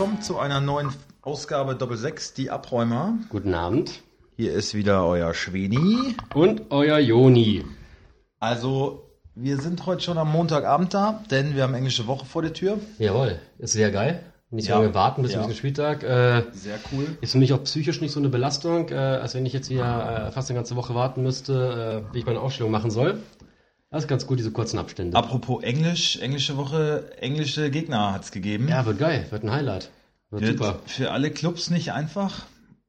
willkommen zu einer neuen Ausgabe Doppel 6, die Abräumer. Guten Abend. Hier ist wieder euer Schweni. Und euer Joni. Also, wir sind heute schon am Montagabend da, denn wir haben englische Woche vor der Tür. Jawohl, ist sehr geil. Nicht so Ja. lange warten bis Ja. zum Spieltag. Äh, Sehr cool. ist für mich auch psychisch nicht so eine Belastung, äh, als wenn ich jetzt wieder äh, fast eine ganze Woche warten müsste, äh, wie ich meine Aufstellung machen soll. Das ist ganz gut, diese kurzen Abstände. Apropos Englisch, englische Woche, englische Gegner hat's gegeben. ja, wird geil, wird ein Highlight. Wird Wird super. für alle Clubs nicht einfach.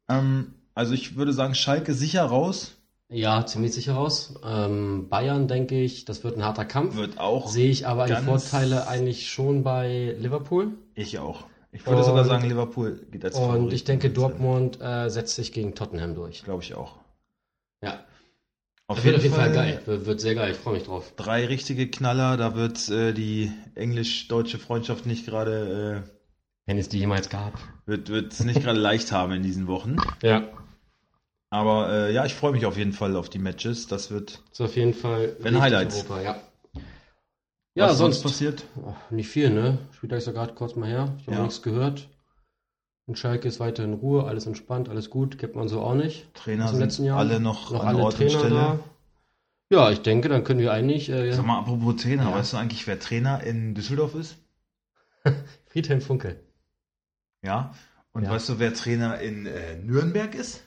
Ähm, also ich würde sagen, Schalke sicher raus. Ja, ziemlich sicher raus. Ähm, Bayern, denke ich, das wird ein harter Kampf. Wird auch. Sehe ich aber die Vorteile eigentlich schon bei Liverpool. Ich auch. Ich würde Und- sogar sagen, Liverpool geht als Und Favorit ich denke. Dortmund äh, setzt sich gegen Tottenham durch. Glaube ich auch. Ja, Auf das wird auf jeden Fall geil. Wird, wird sehr geil, ich freue mich drauf. Drei richtige Knaller, da wird äh, die englisch-deutsche Freundschaft nicht gerade, Wenn es die jemals gab. äh, wird es nicht gerade leicht haben in diesen Wochen. Ja, Aber äh, ja, ich freue mich auf jeden Fall auf die Matches. Das wird. ist auf jeden Fall Wenn Highlights. Europa, ja. Ja, was sonst passiert? Ach, nicht viel, ne? Spieltag ist ja gerade kurz mal her. Ich habe Ja. nichts gehört. Und Schalke ist weiter in Ruhe, alles entspannt, alles gut, kennt man so auch nicht. Trainer sind letzten Jahren. alle noch, Noch an alle Ort Trainer Stelle. da. Ja, ich denke, dann können wir eigentlich äh, Sag mal, apropos Trainer, Ja. weißt du eigentlich, wer Trainer in Düsseldorf ist? Friedhelm Funkel. Ja. Und Ja. weißt du, wer Trainer in äh, Nürnberg ist?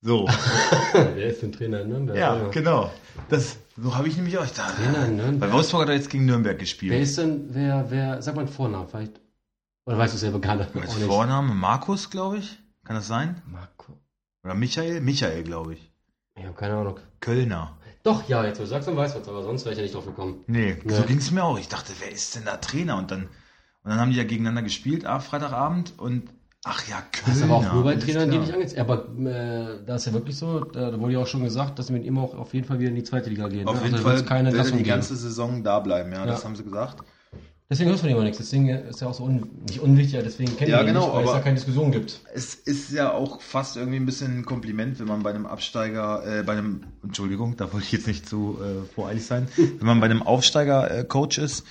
So. Wer ist denn Trainer in Nürnberg? ja, genau. Das, so habe ich nämlich auch. Ich dachte, Trainer in Nürnberg. Bei Wolfsburg hat er jetzt gegen Nürnberg gespielt. Wer ist denn, wer, wer, sag mal einen Vornamen vielleicht. Oder weißt du es selber gar nicht? Als. Vorname Markus, glaube ich. Kann das sein? Marco. Oder Michael? Michael, glaube ich. Ich habe keine Ahnung. Kölner. Doch, ja, jetzt wo du sagst, dann weiß was, aber sonst wäre ich ja nicht drauf gekommen. Nee, Ja. so ging es mir auch. Ich dachte, wer ist denn da Trainer? Und dann, und dann haben die ja gegeneinander gespielt, ah, Freitagabend. Und ach ja, Das Kölner. ist aber auch nur bei Trainern, die nicht angezogen Aber äh, da ist ja wirklich so, da, da wurde ja auch schon gesagt, dass sie mit ihm auch auf jeden Fall wieder in die zweite Liga gehen. Auf ne? jeden also Fall keine wird er die geben. ganze Saison da bleiben, ja, Ja. das haben sie gesagt. Deswegen hörst du von ihm auch nichts. Deswegen ist er auch so un nicht unwichtig, ja, deswegen kennen Ja, wir ihn genau, nicht, weil es da keine Diskussion gibt. Es ist ja auch fast irgendwie ein bisschen ein Kompliment, wenn man bei einem Absteiger, äh, bei einem, Entschuldigung, da wollte ich jetzt nicht zu äh, voreilig sein, wenn man bei einem Aufsteiger äh, Coach ist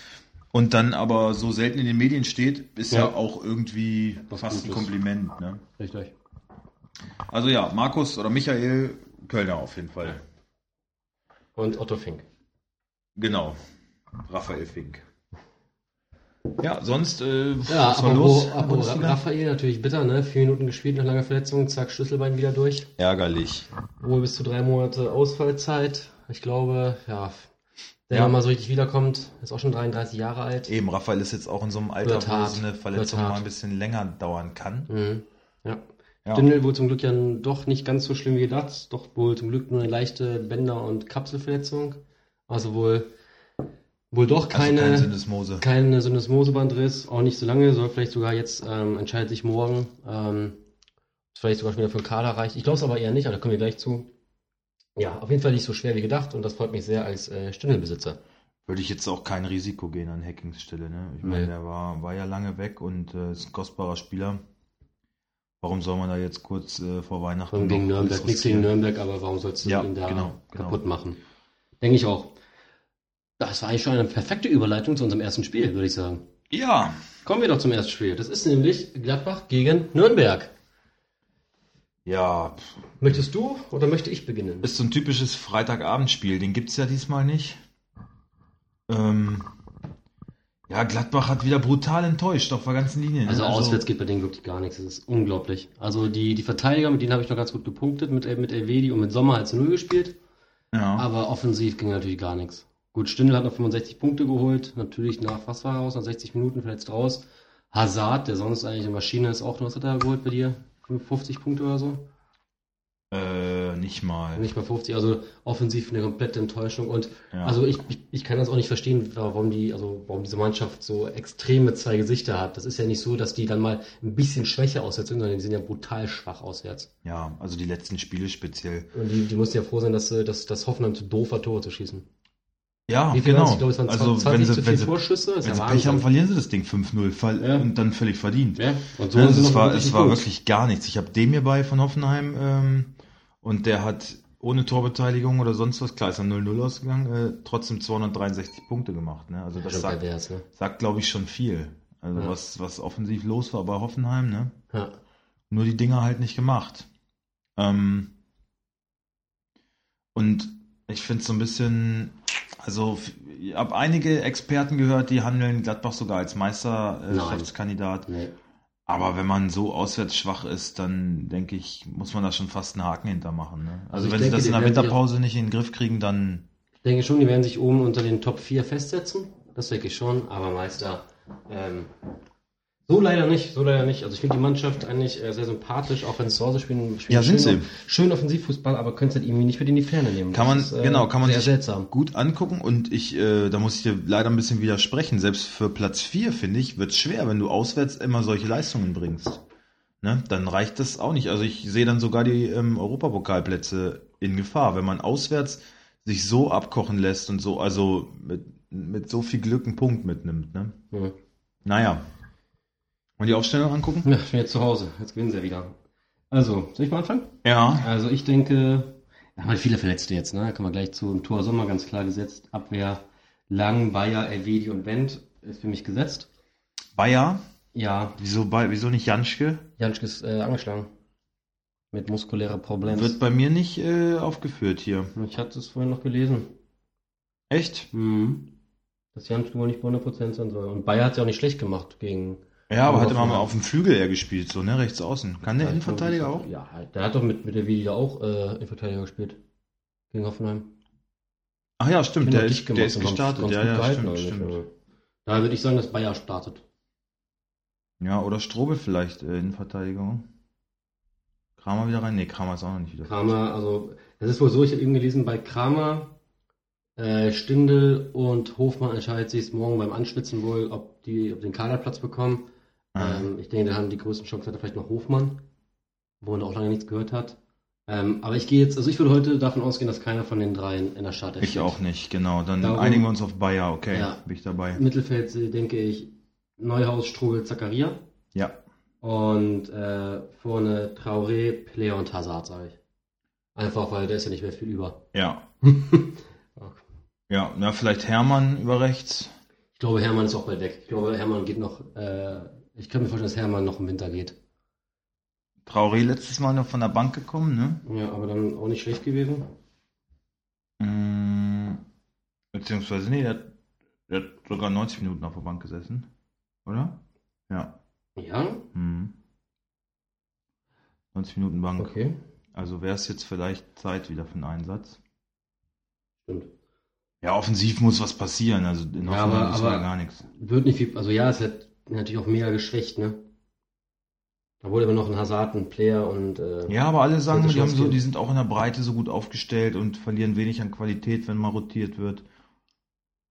und dann aber so selten in den Medien steht, ist ja, Ja. auch irgendwie Was fast ein. Kompliment. Ne? Richtig. Also ja, Markus oder Michael Kölner auf jeden Fall. Und Otto Fink. Genau. Raphael Fink. Ja, sonst äh, Ja, was war los? Bundesliga? Raphael, natürlich bitter, ne? Vier Minuten gespielt nach langer Verletzung, zack, Schlüsselbein wieder durch. Ärgerlich. Wohl bis zu drei Monate Ausfallzeit. Ich glaube, ja, der Ja. mal so richtig wiederkommt, ist auch schon 33 Jahre alt. Eben, Raphael ist jetzt auch in so einem Alter, wo eine Verletzung mal ein bisschen länger dauern kann. Mhm. Ja. Ja. Stindl wohl zum Glück ja doch nicht ganz so schlimm wie gedacht. Doch wohl zum Glück nur eine leichte Bänder- und Kapselverletzung. Also wohl, wohl doch Also keine, kein Syndesmose. keine Syndesmosebandriss. Auch nicht so lange, soll vielleicht sogar jetzt, ähm, entscheidet sich morgen, ähm, vielleicht sogar schon wieder für den Kader reicht. Ich glaube es aber eher nicht, aber da kommen wir gleich zu. Ja, auf jeden Fall nicht so schwer wie gedacht und das freut mich sehr als äh, Stindl-Besitzer. Würde ich jetzt auch kein Risiko gehen an Hackings Stelle. Ne? Ich meine, Nee. der war, war ja lange weg und äh, ist ein kostbarer Spieler. Warum soll man da jetzt kurz äh, vor Weihnachten gegen Nürnberg, nichts gegen? Nürnberg, aber warum sollst du Ja, ihn da genau, genau. kaputt machen? Denke ich auch. Das war eigentlich schon eine perfekte Überleitung zu unserem ersten Spiel, würde ich sagen. Ja, Kommen wir doch zum ersten Spiel. Das ist nämlich Gladbach gegen Nürnberg. ja, Möchtest du oder möchte ich beginnen? ist so ein typisches Freitagabendspiel. Den gibt's ja diesmal nicht. Ähm, ja, Gladbach hat wieder brutal enttäuscht auf der ganzen Linie. ne? Also auswärts geht bei denen wirklich gar nichts. Das ist unglaublich. Also die, die Verteidiger, mit denen habe ich noch ganz gut gepunktet, mit, mit Elvedi und mit Sommer halt zu Null gespielt. Ja, Aber offensiv ging natürlich gar nichts. Gut, Stindl hat noch 65 Punkte geholt. Natürlich nach, was war raus? Nach 60 Minuten verletzt raus. Hazard, der sonst eigentlich eine Maschine ist, auch noch, was hat er geholt bei dir? 50 Punkte oder so? äh, nicht mal. Nicht mal 50, also offensiv eine komplette Enttäuschung. Und Ja. also ich, ich, ich kann das auch nicht verstehen, warum die, also warum diese Mannschaft so extreme zwei Gesichter hat. Das ist ja nicht so, dass die dann mal ein bisschen schwächer auswärts sind, sondern die sind ja brutal schwach auswärts. ja, also die letzten Spiele speziell. Und die, die mussten ja froh sein, dass, sie- dass, dass Hoffenheim zu doof war, Tore zu schießen. Ja, Wie viel genau. Ich glaube, es waren also 20 wenn zu sie, viel wenn sie, Torschüsse. Das wenn sie ja Pech haben, verlieren sie das Ding 5-0 fall- Ja. und dann völlig verdient. Ja, und so Ja, sie es war, wirklich es war gut. wirklich gar nichts. Ich habe den mir bei von Hoffenheim ähm, und der hat ohne Torbeteiligung oder sonst was, klar ist er 0-0 ausgegangen, äh, trotzdem 263 Punkte gemacht. Ne? Also das Schon sagt, ne? sagt glaube ich, schon viel. Also Ja. was, was offensiv los war bei Hoffenheim, ne? Ja. Nur die Dinger halt nicht gemacht. Ähm, und ich finde es so ein bisschen, also ich habe einige Experten gehört, die handeln Gladbach sogar als Meisterschaftskandidat. Nee. Aber wenn man so auswärts schwach ist, dann denke ich, muss man da schon fast einen Haken hintermachen. Ne? Also, Also wenn denke, sie das in der Winterpause nicht in den Griff kriegen, dann Ich denke schon, die werden sich oben unter den Top 4 festsetzen. Das denke ich schon, aber Meister. Ähm, so leider nicht, so leider nicht. Also ich finde die Mannschaft eigentlich äh, sehr sympathisch, auch wenn es zu Hause spielen. spielen Ja, sind schön, sie. Schön Offensivfußball, aber können es halt irgendwie nicht mit in die Ferne nehmen. Kann man, ist, äh, genau, kann man sehr sich seltsam. gut angucken und ich, äh, da muss ich dir leider ein bisschen widersprechen. Selbst für Platz 4, finde ich, wird es schwer, wenn du auswärts immer solche Leistungen bringst. Ne? Dann reicht das auch nicht. Also ich sehe dann sogar die ähm, Europapokalplätze in Gefahr, wenn man auswärts sich so abkochen lässt und so, also mit, mit so viel Glück einen Punkt mitnimmt. Ne? Ja. Naja. Und die Aufstellung angucken? ja, ich bin jetzt zu Hause. Jetzt gewinnen sie ja wieder. Also, soll ich mal anfangen? Ja. Also ich denke, da haben wir viele Verletzte jetzt, ne? Da kommen wir gleich zu. Im Tor Sommer ganz klar gesetzt. Abwehr Lang, Bayer, Elvedi und Wendt ist für mich gesetzt. Bayer, Ja, wieso, bei, wieso nicht Janschke? Janschke ist äh, angeschlagen. Mit muskulären Problemen. Wird bei mir nicht äh, aufgeführt hier. Ich hatte es vorhin noch gelesen. Echt? Mhm. Dass Janschke wohl nicht bei 100% sein soll. Und Bayer hat es ja auch nicht schlecht gemacht gegen. Ja, aber hatte man mal auf dem Flügel eher gespielt, so, ne? Rechts außen. Kann der Innenverteidiger auch? Ja, der hat doch mit, mit der Video auch äh, Innenverteidiger gespielt. Gegen Hoffenheim. Ach ja, stimmt, der hat ist, der ist gestartet. Ja, ja, stimmt, stimmt. Da würde ich sagen, dass Bayer startet. Ja, oder Strobel vielleicht äh, Innenverteidigung. Kramer wieder rein? Nee, Kramer ist auch noch nicht wieder. Kramer, also, das ist wohl so, ich habe eben gelesen, bei Kramer, äh, Stindel und Hofmann entscheidet sich morgen beim Anschwitzen wohl, ob die ob den Kaderplatz bekommen. Ähm, ich denke, da haben die größten Chancen vielleicht noch Hofmann, wo man auch lange nichts gehört hat. Ähm, aber ich gehe jetzt, also ich würde heute davon ausgehen, dass keiner von den dreien in der Startelf ich steht. auch nicht, genau. Dann Darum- einigen wir uns auf Bayer, okay. Ja. Bin ich dabei. Mittelfeld äh, denke ich Neuhaus, Strobel, Zakaria. Ja. Und äh, vorne Traoré, Player und Hazard, sage ich. Einfach, weil da ist ja nicht mehr viel über. Ja. Ja, na, vielleicht Hermann über rechts. Ich glaube, Hermann ist auch bald weg. Ich glaube, Hermann geht noch, äh, ich kann mir vorstellen, dass Hermann noch im Winter geht. Traoré letztes Mal noch von der Bank gekommen, ne? Ja, aber dann auch nicht schlecht gewesen. Mm, Beziehungsweise, nee, der, hat- der hat sogar 90 Minuten auf der Bank gesessen. Oder? Ja. Ja, Hm. 90 Minuten Bank. okay. Also wäre es jetzt vielleicht Zeit wieder für einen Einsatz. Stimmt. Ja, offensiv muss was passieren. Also in Ja, Hoffenheim aber- ist ja aber- gar nichts. Wird nicht viel, also ja, es hat natürlich auch mega geschwächt, ne? Da wurde immer noch ein Hazard, ein Player und, äh, Ja, aber alle sagen, die, haben so, die sind auch in der Breite so gut aufgestellt und verlieren wenig an Qualität, wenn mal rotiert wird.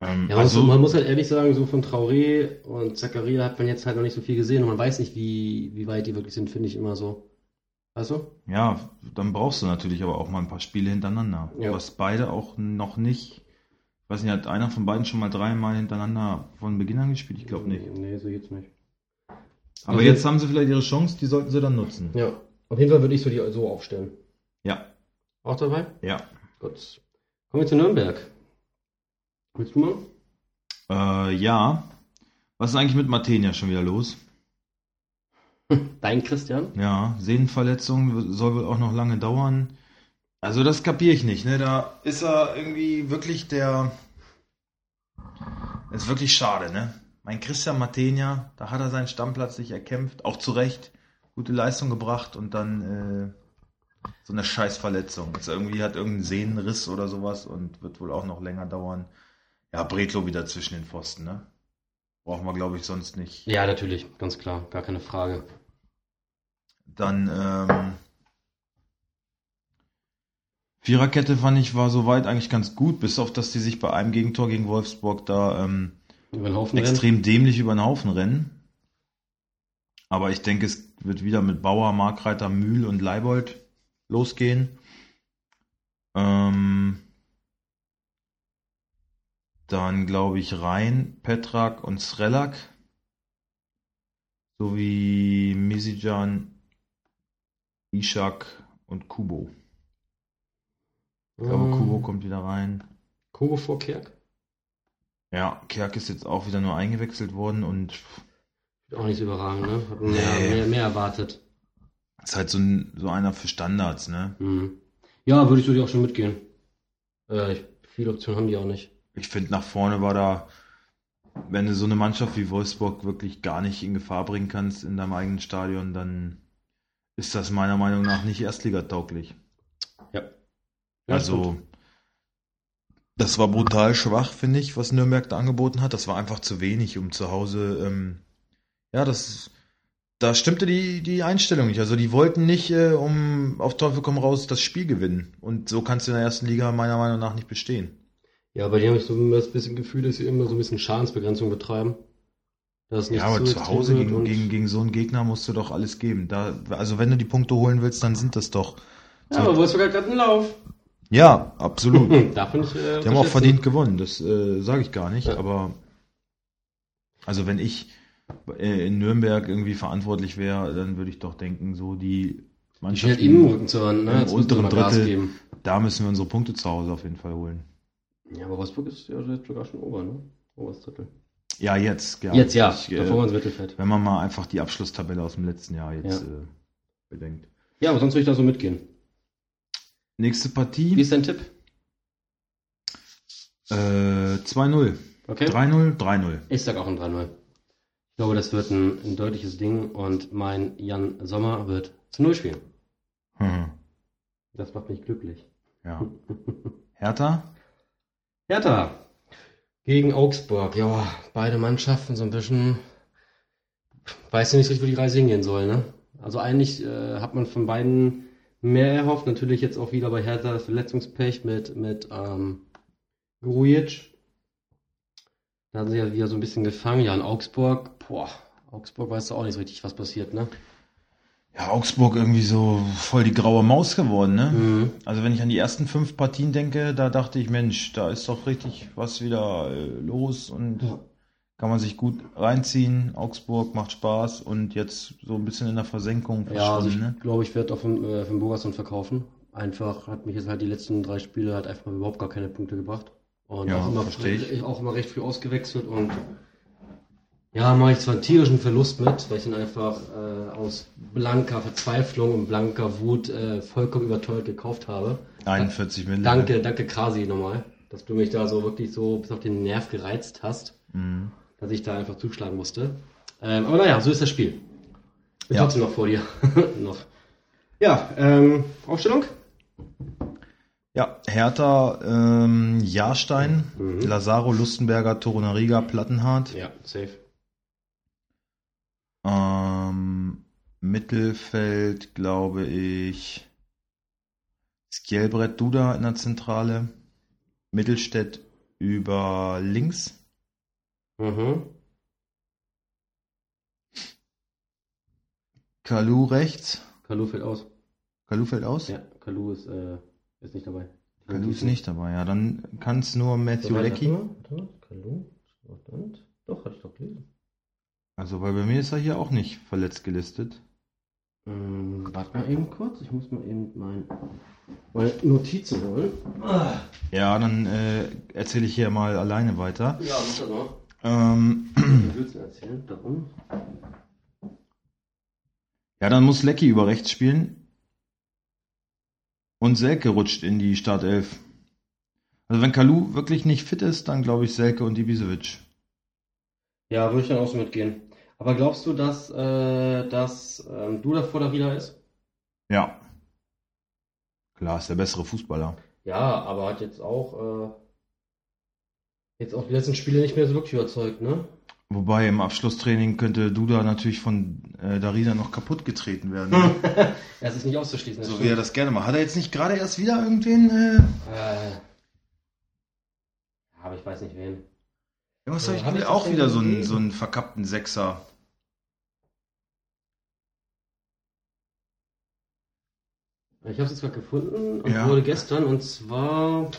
Ähm, Ja, also, also, man muss halt ehrlich sagen, so von Traoré und Zakaria hat man jetzt halt noch nicht so viel gesehen und man weiß nicht, wie, wie weit die wirklich sind, finde ich immer so. Weißt du? ja, dann brauchst du natürlich aber auch mal ein paar Spiele hintereinander. Ja. Was beide auch noch nicht. Ich weiß nicht, hat einer von beiden schon mal dreimal hintereinander von Beginn an gespielt? Ich glaube nicht. Nee, so jetzt nicht. Aber Okay. jetzt haben sie vielleicht ihre Chance, die sollten sie dann nutzen. Ja, auf jeden Fall würde ich so die so aufstellen. Ja, Auch dabei? ja. Gut. Kommen wir zu Nürnberg. Willst du mal? Äh, ja. Was ist eigentlich mit Martenia schon wieder los? Dein Christian? Ja, Sehnenverletzung soll wohl auch noch lange dauern. Also das kapiere ich nicht, ne? Da ist er irgendwie wirklich der. Ist wirklich schade, ne? Mein Christian Martenia, da hat er seinen Stammplatz sich erkämpft, auch zu Recht, gute Leistung gebracht und dann äh, so eine Scheißverletzung. Jetzt irgendwie hat irgendein Sehnenriss oder sowas und wird wohl auch noch länger dauern. Ja, Bretlo wieder zwischen den Pfosten, ne? Brauchen wir, glaube ich, sonst nicht. Ja, natürlich, ganz klar, gar keine Frage. Dann ähm, Viererkette fand ich war soweit eigentlich ganz gut, bis auf dass die sich bei einem Gegentor gegen Wolfsburg da ähm, Haufen rennen. extrem dämlich über den Haufen rennen. Aber ich denke, es wird wieder mit Bauer, Markreiter, Mühl und Leibold losgehen. Ähm, dann glaube ich Rhein, Petrak und Srelak. Sowie Misijan, Ishak und Kubo. Ich glaube, Ähm, Kubo kommt wieder rein. Kubo vor Kerk? Ja, Kerk ist jetzt auch wieder nur eingewechselt worden und Auch nicht so überragend, ne? Hab mehr, Nee. mehr, mehr erwartet. Ist halt so, ein, so einer für Standards, ne? Mhm. Ja, würde ich so dir auch schon mitgehen. Äh, ich- viele Optionen haben die auch nicht. Ich finde, nach vorne war da, wenn du so eine Mannschaft wie Wolfsburg wirklich gar nicht in Gefahr bringen kannst in deinem eigenen Stadion, dann ist das meiner Meinung nach nicht erstligatauglich. Ja. Also, das war brutal schwach, finde ich, was Nürnberg da angeboten hat. Das war einfach zu wenig, um zu Hause, ähm, ja, das, da stimmte die, die Einstellung nicht. Also, die wollten nicht, äh, um auf Teufel komm raus, das Spiel gewinnen. Und so kannst du in der ersten Liga meiner Meinung nach nicht bestehen. Ja, bei denen habe ich so immer das bisschen Gefühl, dass sie immer so ein bisschen Schadensbegrenzung betreiben. Nicht Ja, aber zu Hause gegen, und- gegen, gegen so einen Gegner musst du doch alles geben. Da, also wenn du die Punkte holen willst, dann sind das doch. Ja, aber Wolfsburg hat gerade einen Lauf. Ja, absolut. Davon ich, äh, Die haben auch verdient gewonnen, das äh, sage ich gar nicht. Ja. Aber also wenn ich äh, in Nürnberg irgendwie verantwortlich wäre, dann würde ich doch denken, so die Die halt ihm im Rücken zur Hand, ne? im unteren Drittel. geben. da müssen wir unsere Punkte zu Hause auf jeden Fall holen. Ja, aber Wolfsburg ist ja jetzt sogar schon ober, ne? Oberes Drittel. Ja, jetzt. Ja. Jetzt ja, Ich, äh, davor ins Mittelfeld. wenn man mal einfach die Abschlusstabelle aus dem letzten Jahr jetzt Ja. äh, bedenkt. Ja, aber sonst würde ich da so mitgehen. Nächste Wie Partie. ist dein Tipp? Äh, 2-0. Okay. 3-0, 3-0. Ich sag auch ein 3-0. Ich glaube, das wird ein, ein deutliches Ding und mein Jan Sommer wird zu 0 spielen. Hm. Das macht mich glücklich. Ja. Hertha? Hertha gegen Augsburg. Ja, beide Mannschaften so ein bisschen. Weiß ja nicht richtig, wo die Reise hingehen soll, ne? Also eigentlich äh, hat man von beiden mehr erhofft. Natürlich jetzt auch wieder bei Hertha das Verletzungspech mit, mit ähm, Grujic. Da haben sie ja wieder so ein bisschen gefangen. Ja, in Augsburg, boah, Augsburg weißt du auch nicht so richtig, was passiert, ne? Ja, Augsburg irgendwie so voll die graue Maus geworden, ne? Mhm. Also wenn ich an die ersten fünf Partien denke, da dachte ich, Mensch, da ist doch richtig was wieder äh, los und Ja. Kann man sich gut reinziehen. Augsburg macht Spaß und jetzt so ein bisschen in der Versenkung Ja, also ich ne? glaube, ich werde auf den, äh, von Bogason verkaufen. Einfach hat mich jetzt halt die letzten drei Spiele halt einfach überhaupt gar keine Punkte gebracht. Und Ja, auch, immer, ich. auch immer recht früh ausgewechselt und ja, mache ich zwar einen tierischen Verlust mit, weil ich ihn einfach äh, aus blanker Verzweiflung und blanker Wut äh, vollkommen überteuert gekauft habe. 41 Millionen. Danke, danke Krasi nochmal, dass du mich da so wirklich so bis auf den Nerv gereizt hast, Mhm. Dass ich da einfach zuschlagen musste. Ähm, aber naja, so ist das Spiel. Bin Ja. trotzdem noch vor dir. noch. Ja, ähm, Aufstellung? Ja, Hertha, ähm, Jahrstein, Mhm. Lazaro, Lustenberger, Torunariga, Plattenhardt. Ja, safe. Ähm, Mittelfeld, glaube ich, Skjelbrett Duda in der Zentrale, Mittelstädt über links, Mhm. Kalu rechts, Kalu fällt aus. Kalu fällt aus, Ja, Kalu ist, äh, ist nicht dabei. Kalu ist nicht dabei, ja, dann kann es nur So, Matthew warte, Leckie, warte mal. Kalu, Sportland. Doch, hatte ich doch gelesen. also weil bei mir ist er hier auch nicht verletzt gelistet. Ähm, warte mal eben kurz. Ich muss mal eben mein, meine Notizen holen. Ja, dann äh, erzähle ich hier mal alleine weiter. Ja, mach das mal. Ähm, erzählen. Darum. Ja, dann muss Lecky über rechts spielen. Und Selke rutscht in die Startelf. Also wenn Kalu wirklich nicht fit ist, dann glaube ich Selke und Ibisevic. Ja, würde ich dann auch so mitgehen. Aber glaubst du, dass, äh, dass ähm, du da vor der Rieder ist? Ja. Klar, ist der bessere Fußballer. Ja, aber hat jetzt auch, äh, jetzt auch die letzten Spiele nicht mehr so wirklich überzeugt, ne? Wobei im Abschlusstraining könnte Duda natürlich von äh, Darida noch kaputt getreten werden. Es ist nicht auszuschließen. das so wie er das gerne macht. Hat er jetzt nicht gerade erst wieder irgendwen... Äh, Äh, aber ich weiß nicht wen. ja, was hab ich ich das Auch wieder so einen, so einen verkappten Sechser. Ich habe es jetzt gerade gefunden und Ja. wurde gestern und zwar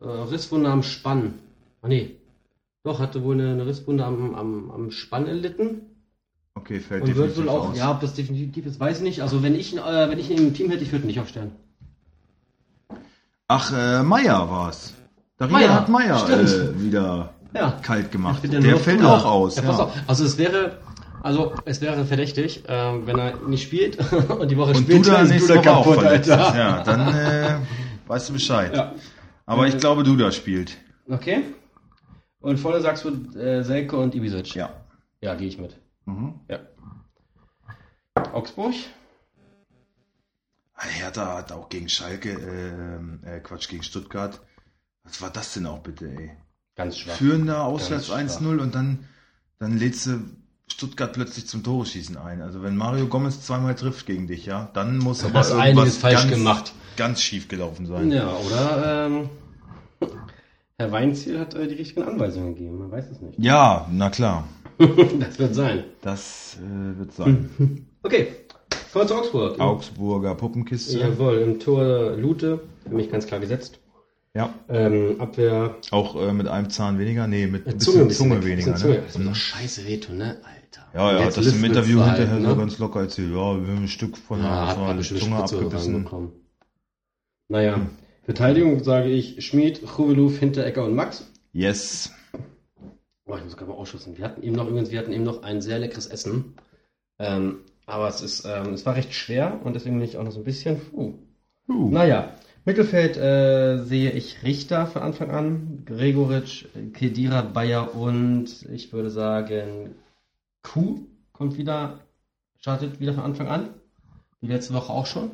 äh, Risswunde am Spann. Ah nee. Doch, hatte wohl eine, eine Risswunde am, am, am Spann erlitten. Okay, fällt Und wird definitiv wohl auch, aus. ja, ob das definitiv ist, weiß ich nicht. Also wenn ich, ihn, äh, wenn ich ihn im Team hätte, ich würde ihn nicht aufstellen. Ach, äh, Meier war's. Darida Meier, hat Meier äh, wieder Ja. kalt gemacht. Wird Der noch fällt auch aus. Ja, Ja. Also es wäre, also es wäre verdächtig, ähm, wenn er nicht spielt und die Woche Und spielt, Duda ist nächste Duda Woche auch kaputt, verletzt. Alter. Ja, dann äh, weißt du Bescheid. Ja. Aber ich glaube, Duda spielt. Okay. Und vorne sagst du äh, Selke und Ibisevic. Ja. Ja, gehe ich mit. Mhm. Ja. Augsburg? Hertha hat auch gegen Schalke, ähm, äh, Quatsch, gegen Stuttgart. Was war das denn auch bitte, ey? Ganz schwach. Führender auswärts Ganz 1-0 und dann, dann lädst du Stuttgart plötzlich zum Tore schießen ein. Also wenn Mario Gomez zweimal trifft gegen dich, ja, dann muss aber hast irgendwas falsch ganz, gemacht. ganz schief gelaufen sein. Ja, oder ähm, Herr Weinziel hat äh, die richtigen Anweisungen gegeben. Man weiß es nicht. Ja, na klar. das wird sein. Das äh, wird sein. Okay, kommen wir zu Augsburg. Augsburger Puppenkiste. Jawohl, im Tor Lute, für mich ganz klar gesetzt. Ja. Ähm, Abwehr, Auch äh, mit einem Zahn weniger? Nee, mit ein Zunge, bisschen Zunge, weniger. bisschen Zunge. Ne? Das wird doch scheiße wehtun, ne? Alter. Ja, hat das im Interview wird's hinterher halt, so ne? ganz locker erzählt. Ja, wir haben ein Stück von Ja, hat Zunge abgebissen. Naja, Verteidigung sage ich Schmid, Chuveluf, Hinterecker und Max. Yes. Boah, ich muss gerade mal ausschussen. Wir hatten eben noch übrigens, wir hatten eben noch ein sehr leckeres Essen. Ähm, aber es ist, ähm, es war recht schwer und deswegen bin ich auch noch so ein bisschen. Uh. Uh. Naja, Mittelfeld äh, sehe ich Richter von Anfang an, Gregoritsch, Kedira, Bayer und ich würde sagen Kuh kommt wieder, startet wieder von Anfang an. Wie letzte Woche auch schon.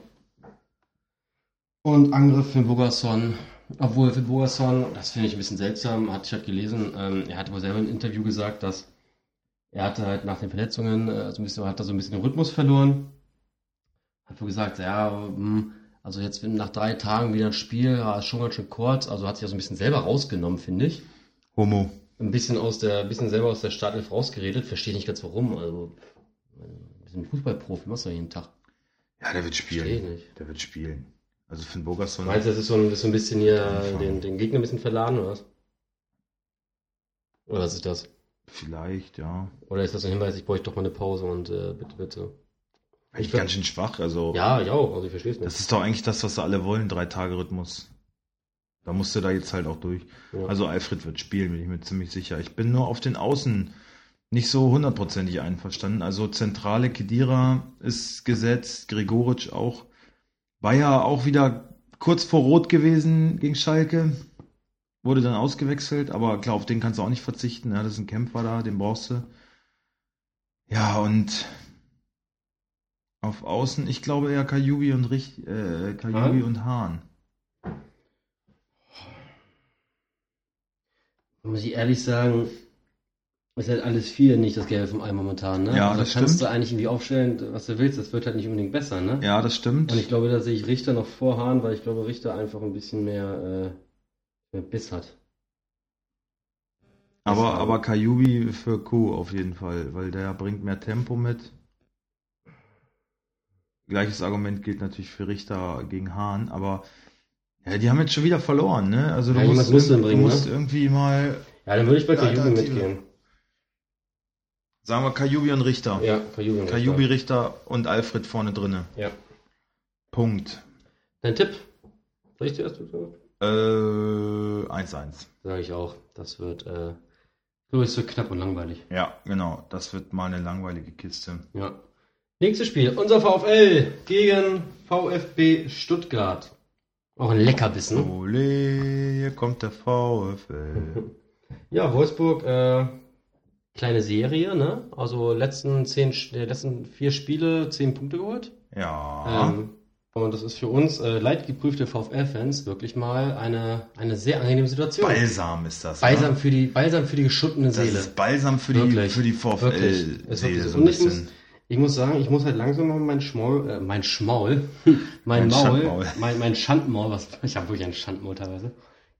Und Angriff für Bogerson. Obwohl für Bogerson, das finde ich ein bisschen seltsam, hatte ich halt gelesen, ähm, er hatte wohl selber im Interview gesagt, dass er hatte halt nach den Verletzungen äh, so ein bisschen, hat er so ein bisschen den Rhythmus verloren. Hat wohl gesagt, ja, hm, also jetzt nach drei Tagen wieder ein Spiel, war es schon ganz schön kurz, also hat sich ja so ein bisschen selber rausgenommen, finde ich. Homo. Ein bisschen aus der, ein bisschen selber aus der Startelf rausgeredet, verstehe nicht ganz warum, also, wir sind Fußballprofi, machst du jeden Tag. Ja, der wird Verstehe spielen. nicht. Der wird spielen. Also Finn Bogerson. Meinst du, das ist so ein, das ist so ein bisschen hier den, den Gegner ein bisschen verladen, oder was? Oder was ist das? Vielleicht, ja. Oder ist das ein Hinweis, ich bräuchte doch mal eine Pause und äh, bitte, bitte. Eigentlich ganz schön schwach. Also Ja, ja, also ich verstehe es nicht. das ist doch eigentlich das, was sie alle wollen, drei Tage Rhythmus. Da musst du da jetzt halt auch durch. Ja. Also Alfred wird spielen, bin ich mir ziemlich sicher. Ich bin nur auf den Außen nicht so hundertprozentig einverstanden. Also zentrale Kedira ist gesetzt, Gregoritsch auch. Bayer auch wieder kurz vor Rot gewesen gegen Schalke. Wurde dann ausgewechselt, aber klar, auf den kannst du auch nicht verzichten. Ja, das ist ein Kämpfer da, den brauchst du. Ja, und auf Außen, ich glaube eher Kajubi und Rich, äh, Kajubi Hahn? und Hahn. Muss ich ehrlich sagen, ist halt alles viel nicht das Gelbe vom Ei momentan, ne? Ja, also das kannst stimmt. du eigentlich irgendwie aufstellen, was du willst, das wird halt nicht unbedingt besser, ne? Ja, das stimmt. Und ich glaube, da sehe ich Richter noch vor Hahn, weil ich glaube, Richter einfach ein bisschen mehr, äh, mehr Biss hat. Aber, Deshalb. aber Kajubi für Q auf jeden Fall, weil der bringt mehr Tempo mit. Gleiches Argument gilt natürlich für Richter gegen Hahn, aber ja, die haben jetzt schon wieder verloren, ne? Also du Ja, musst, du bringen, musst ne? irgendwie mal, Ja, dann würde ich bei Kajubi mitgehen. sagen wir Kajubi und Richter. Ja, Kajubi. und Kajubi, Richter. Richter und Alfred vorne drinne. Ja. Punkt. Dein Tipp? Soll ich zuerst sagen? Äh, 1-1. Sage ich auch. Das wird, äh, so ist so knapp und langweilig. Ja, genau. Das wird mal eine langweilige Kiste. Ja. Nächstes Spiel. Unser VfL gegen VfB Stuttgart. Auch ein Leckerbissen. Ole, hier kommt der VfL. Ja, Wolfsburg, äh, kleine Serie, ne? Also letzten zehn, äh, letzten vier Spiele zehn Punkte geholt. Ja. Ähm, und das ist für uns äh, leidgeprüfte VfL-Fans wirklich mal eine, eine sehr angenehme Situation. Balsam ist das. Balsam ne? für die, Balsam für die geschundene Das Seele. ist Balsam für die, Wirklich. für die. Ist wirklich VfL-Seele so. ein bisschen. Ich muss sagen, ich muss halt langsam mal mein Schmaul, äh, mein Schmaul, mein Mein Maul, Schandmaul. mein, mein Schandmaul, was, ich habe wirklich ein Schandmaul teilweise,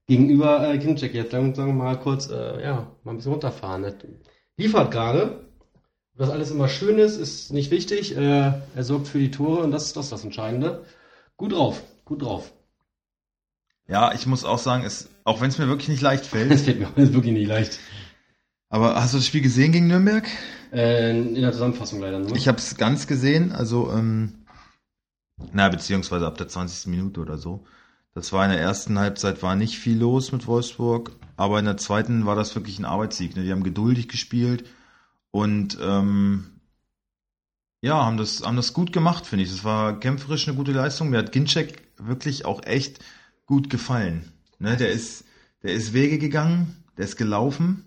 gegenüber äh, Kincheck jetzt langsam mal kurz, äh, ja, mal ein bisschen runterfahren. Das liefert gerade. Das alles immer schön ist, ist nicht wichtig. Äh, er sorgt für die Tore und das ist das, das Entscheidende. Gut drauf, gut drauf. Ja, ich muss auch sagen, es, auch wenn es mir wirklich nicht leicht fällt, fällt mir wirklich nicht leicht. Aber hast du das Spiel gesehen gegen Nürnberg? Äh, in der Zusammenfassung leider nur. Ich habe es ganz gesehen, also, ähm, na, beziehungsweise ab der 20. Minute oder so. Das war in der ersten Halbzeit war nicht viel los mit Wolfsburg, aber in der zweiten war das wirklich ein Arbeitssieg. Ne? Die haben geduldig gespielt und ähm, ja, haben das, haben das gut gemacht, finde ich. Das war kämpferisch eine gute Leistung. Mir hat Ginczek wirklich auch echt gut gefallen. Ne? Der ist, der ist Wege gegangen, der ist gelaufen.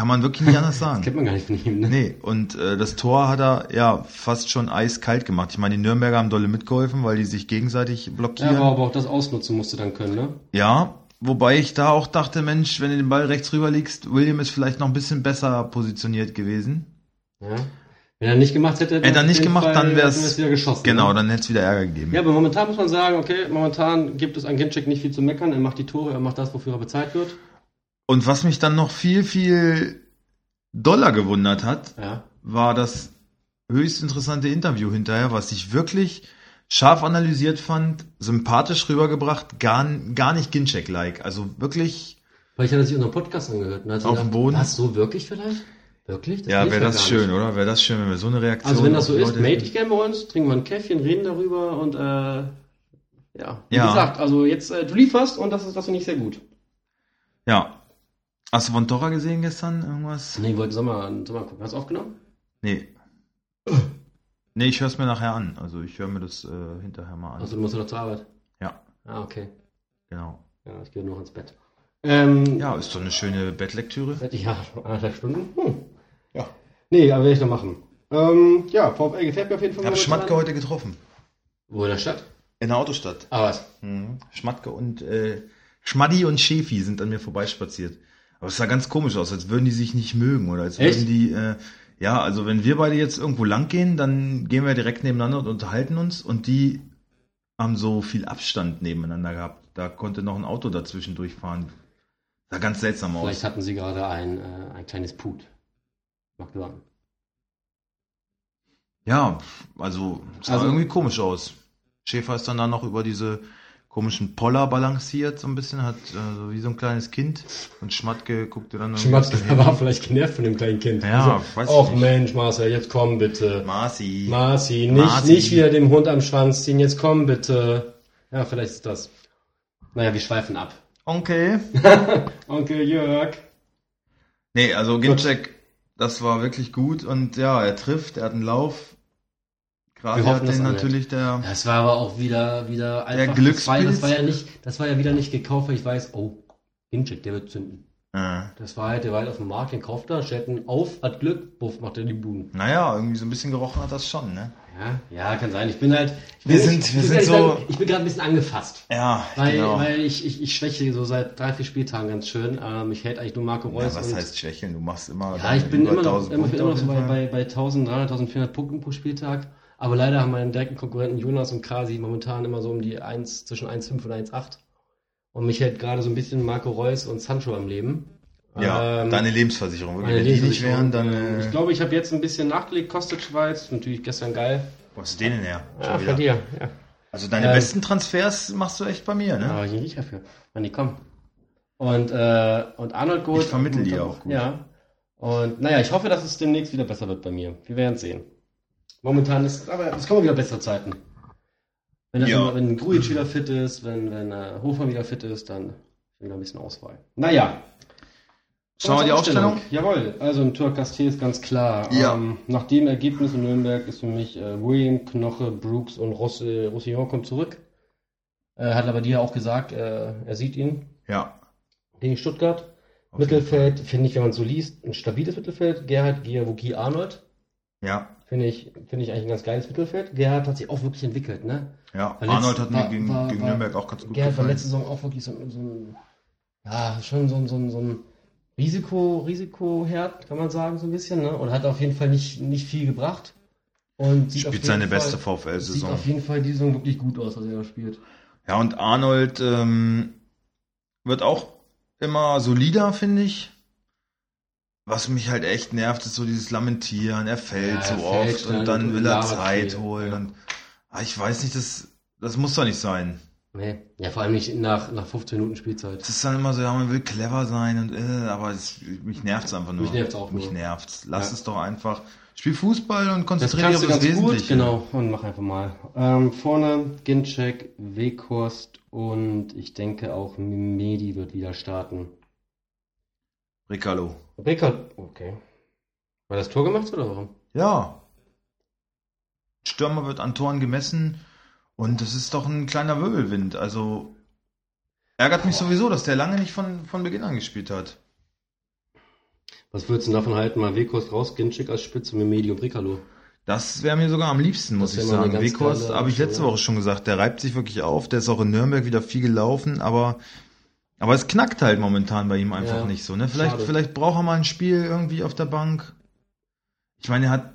Kann man wirklich nicht anders sagen. Das kennt man gar nicht von ihm, ne? Nee, und äh, das Tor hat er ja fast schon eiskalt gemacht. Ich meine, die Nürnberger haben dolle mitgeholfen, weil die sich gegenseitig blockieren. Ja, aber, aber auch das ausnutzen musste dann können, ne? Ja, wobei ich da auch dachte, Mensch, wenn du den Ball rechts rüber liegst, William ist vielleicht noch ein bisschen besser positioniert gewesen. Ja. Wenn er nicht gemacht hätte, Hätte er nicht gemacht, Fall, dann wir es wieder geschossen. Genau, ne? dann hätte es wieder Ärger gegeben. Ja, aber momentan muss man sagen, okay, momentan gibt es an Ginczek nicht viel zu meckern. Er macht die Tore, er macht das, wofür er bezahlt wird. Und was mich dann noch viel, viel doller gewundert hat, Ja. war das höchst interessante Interview hinterher, was ich wirklich scharf analysiert fand, sympathisch rübergebracht, gar, gar nicht Ginczek-like. Also wirklich, Vielleicht hat er sich unseren Podcast angehört und hat Auf dem Boden? Was, so wirklich vielleicht? Wirklich? ja, will ich wäre das schön, nicht. oder? Wäre das schön, wenn wir so eine Reaktion Also wenn das so ist, melde dich gerne bei uns, trinken wir ein Käffchen, reden darüber und äh, ja. Wie Ja. gesagt, also jetzt, äh, du lieferst und das ist das finde ich sehr gut. Ja. Hast du Von Torra gesehen gestern? Irgendwas? Nee, ich wollte Sommer, Sommer gucken. Hast du aufgenommen? Nee. Nee, ich höre es mir nachher an. Also ich höre mir das äh, hinterher mal an. Also du musst noch zur Arbeit. Ja. Ah, okay. Genau. Ja, ich gehe noch ins Bett. Ähm, Ja, ist doch eine schöne Bettlektüre. Ja, anderthalb Stunden. Hm. Ja. Nee, aber werde ich noch machen. Ähm, ja, VfL gefällt mir auf jeden Fall. Ich habe. Schmatke heute getroffen. Wo in der Stadt? In der Autostadt. Ah, was? Mhm. Schmatke und äh, Schmaddi und Schefi sind an mir vorbeispaziert. Aber es sah ganz komisch aus, als würden die sich nicht mögen oder als Echt? würden die äh, ja, also wenn wir beide jetzt irgendwo lang gehen, dann gehen wir direkt nebeneinander und unterhalten uns und die haben so viel Abstand nebeneinander gehabt. Da konnte noch ein Auto dazwischen durchfahren. Sah ganz seltsam aus. Vielleicht hatten sie gerade ein, äh, ein kleines Put. Mag sein. Ja, also es sah Also- irgendwie komisch aus. Schäfer ist dann da noch über diese komischen Poller balanciert, so ein bisschen, hat äh, so wie so ein kleines Kind und Schmatke guckte dann Schmatke war vielleicht genervt von dem kleinen Kind. Ja, Also, weiß ich Och nicht. Mensch, Marcel, jetzt komm bitte. Marci. Marci, nicht, Marci. nicht wieder dem Hund am Schwanz ziehen, jetzt komm bitte. Ja, vielleicht ist das. Naja, wir schweifen ab. Okay. Onkel Jörg. Nee, also Ginczek, das war wirklich gut und ja, er trifft, er hat einen Lauf. Gerade Wir hat den natürlich der. Das war aber auch wieder, wieder Der einfach. Glückspilz. Das war, ja nicht, das war ja wieder nicht gekauft, weil ich weiß, oh, Ginchek, der wird zünden. Äh, Das war halt, der war halt auf dem Markt, den kauft er, stellt ihn auf, hat Glück, buff, macht er die Buden. naja, irgendwie so ein bisschen gerochen hat das schon, ne? Ja, ja, kann sein. Ich bin halt, ich Wir bin, sind- ich, wir ich sind so- sagen, ich bin gerade ein bisschen angefasst. Ja, Weil, genau. weil ich, ich, ich schwäche so seit drei, vier Spieltagen ganz schön. Ähm, ich hält eigentlich nur Marco Reus. ja, was heißt schwächeln? Du machst immer. Ja, ich bin immer noch, 1000 immer, immer noch so bei, bei, bei 1300, 1400 Punkten pro Spieltag. Aber leider haben meine direkten Konkurrenten Jonas und Kasi momentan immer so um die 1, zwischen 1,5 und 1,8. Und mich hält gerade so ein bisschen Marco Reus und Sancho am Leben. Ja, Ähm, deine Lebensversicherung. Meine Wenn die nicht wären, dann. Äh, Ich glaube, ich habe jetzt ein bisschen nachgelegt, kostet Schweiz. Natürlich gestern geil. wo hast du den denn her? Ja, von dir. Ja. Also deine Ähm, besten Transfers machst du echt bei mir, ne? Habe ich einen Riecher für. Wann die kommen. Und, äh, und Arnold geholt. Ich vermittle die auch gut. Ja. Und naja, ich hoffe, dass es demnächst wieder besser wird bei mir. Wir werden sehen. Momentan ist, aber es kommen wieder bessere Zeiten. Wenn, das Ja. wenn Grujic wieder fit ist, wenn, wenn äh, Hofmann wieder fit ist, dann wieder ein bisschen Auswahl. Naja. Schauen wir die Aufstellung? Jawohl, also ein Tor Casté ist ganz klar. Ja. Ähm, nach dem Ergebnis in Nürnberg ist für mich äh, William, Knoche, Brooks und Ross, äh, Roussillon kommt zurück. Äh, hat aber dir auch gesagt, äh, er sieht ihn Ja. gegen Stuttgart. Auf Mittelfeld, finde ich, wenn man so liest, ein stabiles Mittelfeld. Gerhard, Giavogi, Arnold. Ja. Finde ich, finde ich eigentlich ein ganz geiles Mittelfeld. Gerhard hat sich auch wirklich entwickelt, ne? Ja. Weil Arnold hat mir war- gegen, war- gegen war- Nürnberg auch ganz gut Gerhard war gefallen. letzte Saison auch wirklich so, ein- so ein, ja, schon so ein, so ein, so ein Risiko, Risikoherd, kann man sagen, so ein bisschen, ne? Und hat auf jeden Fall nicht, nicht viel gebracht. Und sieht Spielt seine Fall, beste Sieht VfL-Saison. auf jeden Fall die Saison wirklich gut aus, was er da spielt. Ja, und Arnold ähm, wird auch immer solider, finde ich. Was mich halt echt nervt, ist so dieses Lamentieren. Er fällt Ja, so er oft und dann und will er Zeit holen. Ja. Und, ah, ich weiß nicht, das, das muss doch nicht sein. Nee. Ja, vor allem nicht nach, nach 15 Minuten Spielzeit. Es ist dann immer so, ja, man will clever sein und äh, aber es, mich nervt's einfach nur. Mich nervt's auch Mich nur. nervt's. Lass Ja. es doch einfach. Spiel Fußball und konzentriere dich auf das ganz gut, Wesentliche. genau. Und mach einfach mal. Ähm, vorne Ginczek, Weghorst und ich denke auch Medi wird wieder starten. Riccardo. Rickard, okay. War das Tor gemacht oder warum? Ja. Stürmer wird an Toren gemessen und das ist doch ein kleiner Wirbelwind. Also ärgert mich sowieso, dass der lange nicht von, von Beginn an gespielt hat. Was würdest du denn davon halten? Mal Weghorst raus, Ginczek als Spitze mit Medi und Bricalo. Das wäre mir sogar am liebsten, muss ich sagen. geile habe ich letzte Woche schon gesagt, der reibt sich wirklich auf. Der ist auch in Nürnberg wieder viel gelaufen, aber, aber es knackt halt momentan bei ihm einfach Ja, nicht so. Ne? Vielleicht, schade. vielleicht braucht er mal ein Spiel irgendwie auf der Bank. Ich meine, er hat,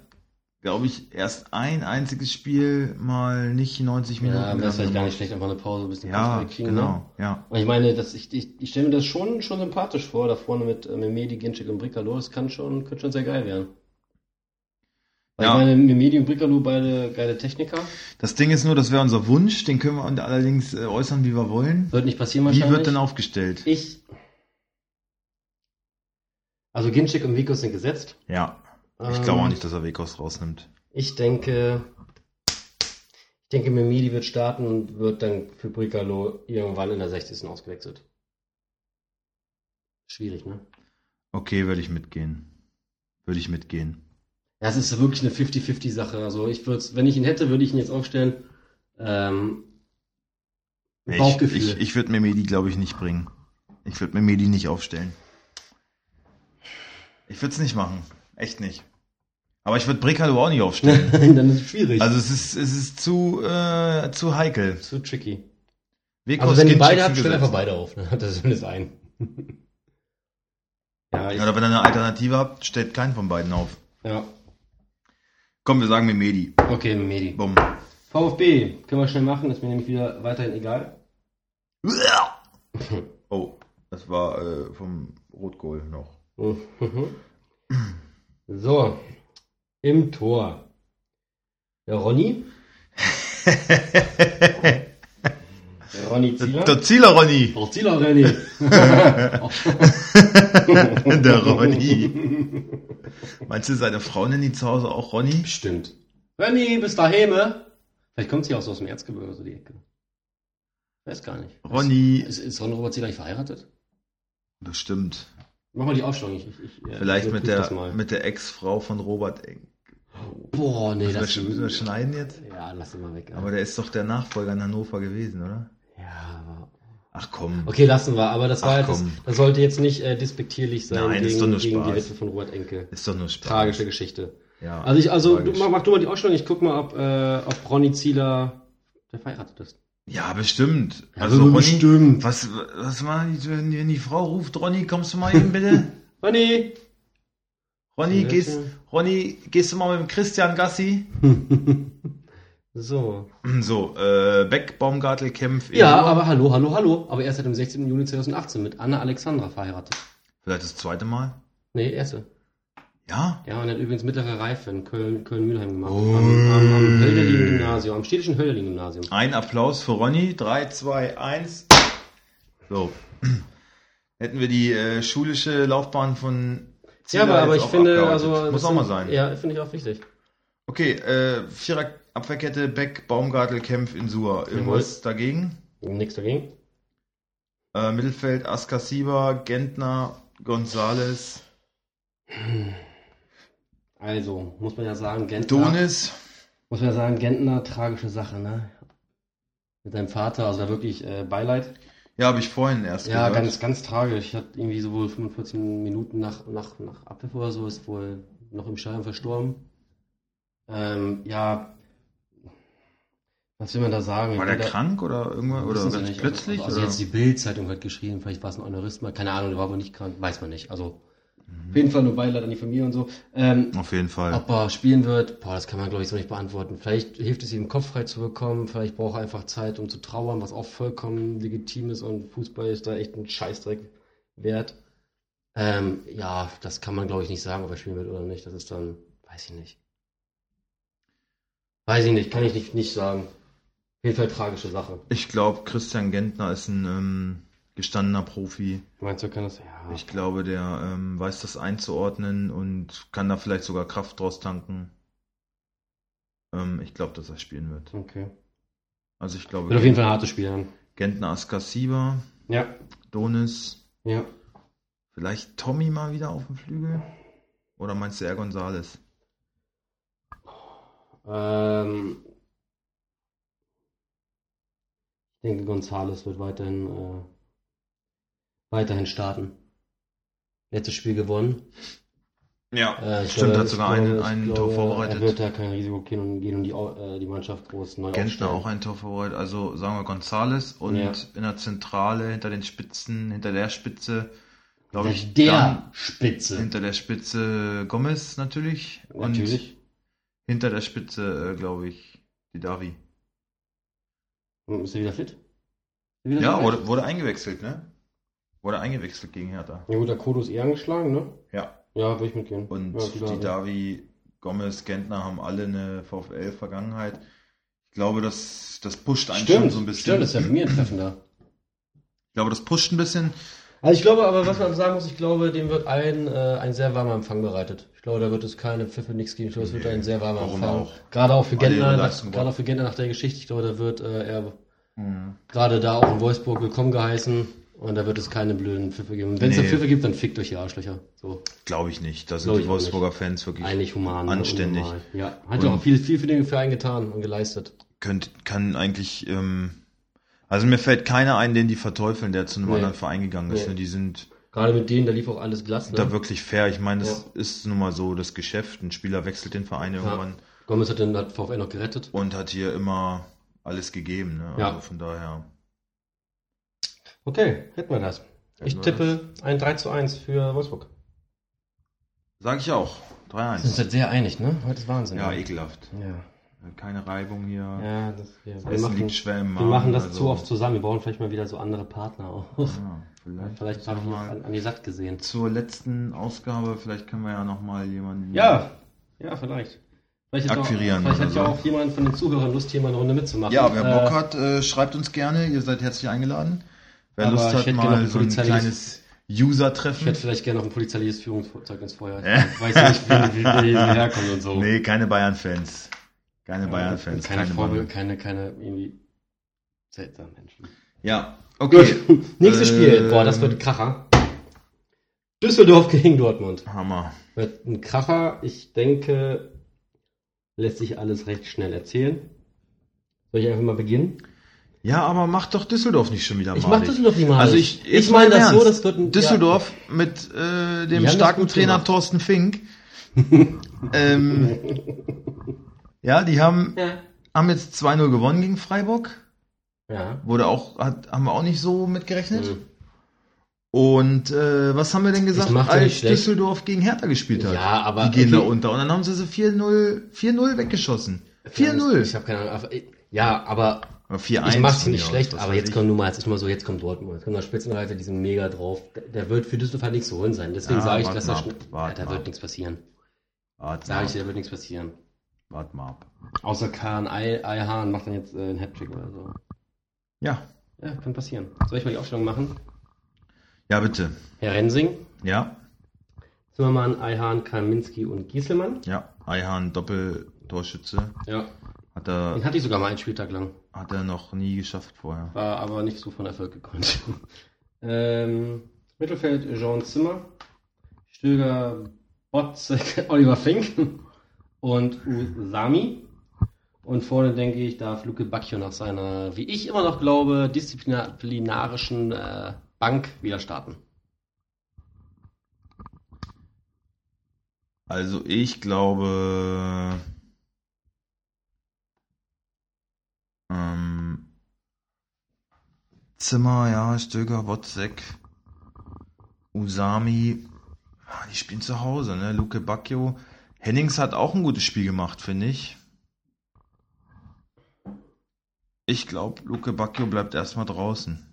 glaube ich, erst ein einziges Spiel mal nicht 90 Minuten. Ja, wäre gehabt. vielleicht gar nicht schlecht, einfach eine Pause, ein bisschen Ja, Kopf wegkriegen, genau, Ne? ja. Aber ich meine, das, ich, ich, ich stelle mir das schon, schon sympathisch vor, da vorne mit, äh, mit Medi, Ginczek und Bricalo. Das kann schon, könnte schon sehr geil werden. Weil Ja. ich meine, Medi und Bricalo beide geile Techniker. Das Ding ist nur, das wäre unser Wunsch, den können wir allerdings äh, äußern, wie wir wollen. Wird nicht passieren Wie wahrscheinlich. wird denn aufgestellt? Ich. Also Ginczek und Vikos sind gesetzt. Ja, ich Ähm, glaube auch nicht, dass er Wekos rausnimmt. Ich denke, ich denke, Memidi wird starten und wird dann für Bricalo irgendwann in der 60. ausgewechselt. Schwierig, ne? Okay, würde ich mitgehen. Würde ich mitgehen. Ja, es ist wirklich eine 50-50-Sache. Also ich würde wenn ich ihn hätte, würde ich ihn jetzt aufstellen. Ähm, Ich, Bauchgefühl. ich, ich würde Memedi, glaube ich, nicht bringen. Ich würde Memedi nicht aufstellen. Ich würde es nicht machen. Echt nicht. Aber ich würde Bricalo auch nicht aufstellen. dann ist es schwierig. also es ist, es ist zu, äh, zu heikel. zu tricky. Wekos Also wenn ihr beide habt, stellt einfach beide auf. Ne? Hat das zumindest ein. ja, ich, Ja, oder wenn ihr eine Alternative habt, stellt keinen von beiden auf. ja. Komm, wir sagen Memedi. Okay, Medi. Bumm. VfB, können wir schnell machen, ist mir nämlich wieder weiterhin egal. Oh, das war äh, vom Rotkohl noch. So, im Tor. Der Ronny. Der Ronny Zieler. Der Zieler Ronny. Auch Zieler Ronny. Der Ronny. Meinst du, seine Frau nennt ihn zu Hause auch Ronny? Stimmt. Ronny, bist daheim? eh? Vielleicht kommt sie auch so aus dem Erzgebirge, so die Ecke. Weiß gar nicht. Ronny. Ist, ist Ron Robert Zieler nicht verheiratet? Das stimmt. Mach mal die Aufstellung. Ich, ich, ich, äh, Vielleicht ich mit das der, mit der Ex-Frau von Robert Eng. Boah, nee, das sch- müssen wir schneiden jetzt? Ja, lass ihn mal weg. Aber der ist doch der Nachfolger in Hannover gewesen, oder? Ach komm. Okay, lassen wir, aber das war Ach, das, das sollte jetzt nicht äh, despektierlich sein Nein, gegen, doch nur gegen die. Witwe von Robert Enke. Ist doch nur Spaß. Tragische Geschichte. Ja, Also ich, also du, tragisch. mach, mach du mal die Ausstellung, ich guck mal, ob, äh, ob Ronny Zieler der verheiratet ist. Ja, bestimmt. Ja, Also so Ronny, bestimmt. was, was mal, wenn die, wenn die Frau ruft, Ronny, kommst du mal eben bitte? Ronny! Ronny, gehst. Ronny, gehst du mal mit dem Christian Gassi? so. So, äh, Beck, Baumgartel, Kempf. Ja, Eber. aber hallo, hallo, hallo. Aber er ist seit dem 16. Juni 2018 mit Anna Alexandra verheiratet. Vielleicht das zweite Mal? Nee, erste. Ja? Ja, und er hat übrigens mittlere Reife in Köln, Köln-Mühlheim gemacht. Oh. Am, am, am Hölderlin-Gymnasium, am städtischen Hölderlin-Gymnasium. Ein Applaus für Ronny. 3, 2, 1. So. Hätten wir die äh, schulische Laufbahn von Ja, aber, aber ich finde, abgearbeitet. also. Muss auch mal sein. Ja, finde ich auch wichtig. Okay, äh, Vierer Abwehrkette, Beck, Baumgartel, Kempf, Insua. Irgendwas dagegen? Nichts dagegen. Äh, Mittelfeld, Askasiba, Gentner, Gonzales, Also, muss man ja sagen, Gentner. Donis. Muss man ja sagen, Gentner, tragische Sache, ne? Mit seinem Vater, also wirklich äh, Beileid. Ja, habe ich vorhin erst Ja, gehört. ganz, ganz tragisch. Ich hatte irgendwie so wohl 45 Minuten nach, nach, nach Abpfiff oder so, ist wohl noch im Stadion verstorben. Ähm, ja, was will man da sagen? War der Jeder- krank oder irgendwann? Oder ganz nicht. plötzlich? Also, also oder? jetzt die Bild-Zeitung hat geschrieben, vielleicht war es ein Aneurysma, keine Ahnung, der war wohl nicht krank, weiß man nicht. Also auf jeden Fall nur Beileid an die Familie und so. Ähm, Auf jeden Fall. ob er spielen wird, boah, das kann man glaube ich so nicht beantworten. Vielleicht hilft es ihm, den Kopf frei zu bekommen, vielleicht braucht er einfach Zeit, um zu trauern, was auch vollkommen legitim ist und Fußball ist da echt ein Scheißdreck wert. Ähm, ja, das kann man glaube ich nicht sagen, ob er spielen wird oder nicht. Das ist dann, weiß ich nicht. Weiß ich nicht, kann ich nicht, nicht sagen. Auf jeden Fall tragische Sache. Ich glaube, Christian Gentner ist ein ähm, gestandener Profi. Meinst du, kann das? Ja. Ich glaube, der ähm, weiß das einzuordnen und kann da vielleicht sogar Kraft draus tanken. Ähm, ich glaube, dass er spielen wird. Okay. Also ich glaube, Wird auf jeden Fall ein hartes Spiel haben. Gentner Askasiba, Ja. Donis, Ja. vielleicht Tommy mal wieder auf dem Flügel? Oder meinst du eher Gonzales? Ähm, ich denke, Gonzales wird weiterhin, äh, weiterhin starten. Letztes Spiel gewonnen. Ja, Äh, stimmt, glaube- hat sogar ein, glaube, ein ich Tor glaube, vorbereitet. Er wird da kein Risiko gehen und, gehen und die, äh, die Mannschaft groß neu Gentner auch ein Tor vorbereitet. Also sagen wir Gonzales und Ja. in der Zentrale hinter den Spitzen, hinter der Spitze, glaube Hinter ich, der Spitze. hinter der Spitze Gomez natürlich. Und Natürlich. hinter der Spitze, äh, glaube ich, die Davi. Ist er wieder fit? Er wieder Ja, wurde, wurde eingewechselt, ne? Wurde eingewechselt gegen Hertha. Ja gut, der Kodo ist eher angeschlagen, ne? Ja. Ja, würde ich mitgehen. Und ja, die Davi, Gomez, Gentner haben alle eine VfL-Vergangenheit. Ich glaube, das, das pusht einen schon Stimmt, so ein bisschen. stimmt, das ist ja für mich ein Treffen da. Ich glaube, das pusht ein bisschen. Also ich glaube aber, was man sagen muss, ich glaube, dem wird ein, äh, ein sehr warmer Empfang bereitet. Ich glaube, da wird es keine Pfiffe, nichts geben. Ich glaube, es wird ein sehr warmer warum Empfang. auch? Gerade auch für Gentner, Leistung gerade auch für Gentner nach der Geschichte. Ich glaube, da wird äh, er Hm. gerade da auch in Wolfsburg willkommen geheißen. Und da wird es keine blöden Pfiffe geben. Und wenn es Nee. da Pfiffe gibt, dann fickt euch die Arschlöcher. So, Glaube ich nicht. Da sind die Wolfsburger Fans wirklich eigentlich human. Anständig. unnormal. Ja, hat ja auch viel, viel für den Verein getan und geleistet. könnt, kann eigentlich, ähm, also mir fällt keiner ein, den die verteufeln, der zu einem Nee. anderen Verein gegangen ist. Nee. Ne? Die sind Gerade mit denen, da lief auch alles glatt. Ne? da wirklich fair. Ich meine, das ist nun mal so das Geschäft. Ein Spieler wechselt den Verein irgendwann Gomez hat den hat VfL noch gerettet. und hat hier immer alles gegeben. Ne? Ja. Also von daher. Okay, hätten wir das. Ich Hätten wir tippe ein 3 zu 1 für Wolfsburg. Sag ich auch. Wir sind 3-1. sehr einig, ne? Heute ist Wahnsinn. Ja, ne? ekelhaft. Ja, Keine Reibung hier. ja das, wir, Das wir, machen, liegt schwer im wir machen das also, zu oft zusammen. Wir brauchen vielleicht mal wieder so andere Partner auch. Ja, vielleicht Vielleicht habe wir ich mal an, an die Satt gesehen. zur letzten Ausgabe, vielleicht können wir ja nochmal jemanden. Ja, ja, vielleicht. Vielleicht hat, auch, Akquirieren vielleicht hat oder ja so. auch jemand von den Zuhörern Lust, hier mal eine Runde mitzumachen. Ja, wer Bock Äh, hat, äh, schreibt uns gerne. Ihr seid herzlich eingeladen. Wer Lust ich hat, mal so ein kleines Ich User-Treffen. hätte vielleicht gerne noch ein polizeiliches Führungszeugnis vorher. Ich weiß ja nicht, wie, wie der hier herkommt und so. Nee, keine Bayern-Fans. Keine Bayern-Fans. Keine Keine, Mann. keine, keine irgendwie seltsamen Menschen. Ja, okay. Gut, nächstes Äh, Spiel. Boah, das wird ein Kracher. Düsseldorf gegen Dortmund. Hammer. Wird ein Kracher. Ich denke, lässt sich alles recht schnell erzählen. Soll ich einfach mal beginnen? Ja, aber macht doch Düsseldorf nicht schon wieder Ich malig. mach Düsseldorf nicht mal. Also ich, ich meine mal das so, Ernst. das wird ein Düsseldorf mit äh, dem starken Trainer gemacht. Thorsten Fink. ähm, ja, die haben, Ja. haben jetzt 2-0 gewonnen gegen Freiburg. Ja. Wurde auch, hat, haben wir auch nicht so mitgerechnet. Mhm. Und äh, was haben wir denn gesagt, als. Düsseldorf gegen Hertha gespielt hat? Ja, aber die gehen okay. da unter. Und dann haben sie sie 4-0 4-0 weggeschossen. 4-0. Ich habe keine Ahnung. aber- Ja, aber Oder 4-1 ich mach's nicht schlecht, aus, aber jetzt kommt nur mal, jetzt ist mal so, jetzt kommt Dortmund, jetzt kommt der Spitzenreiter, die sind mega drauf. Der- wird für Düsseldorf halt nichts zu holen sein. Deswegen Ja, sage ich, dass er ab, wart ja, da mal wird ab. nichts passieren. Warte Sage ich da wird nichts passieren. Warte mal ab. Außer Kahn Ei- Eihahn macht dann jetzt äh, einen Hattrick oder so. Ja. Ja, kann passieren. Soll ich mal die Aufstellung machen? Ja, bitte. Herr Rensing, Ja. Zimmermann, Eihahn, Kaminski und Gieselmann. Ja. Eihahn Doppeltorschütze. Ja, Hat er, den hatte ich sogar mal einen Spieltag lang. hat er noch nie geschafft vorher. War aber nicht so von Erfolg gekrönt. ähm, Mittelfeld Jean Zimmer, Stöger Botzek, Oliver Fink und Usami. Und vorne denke ich, darf Luke Bacchio nach seiner, wie ich immer noch glaube, disziplinarischen äh, Bank wieder starten. Also ich glaube, ähm, Zimmer, ja, Stöger, Wotzek, Usami, ah, die spielen zu Hause, ne? Luke Bacchio. Hennings hat auch ein gutes Spiel gemacht, finde ich. Ich glaube, Luke Bacchio bleibt erstmal draußen.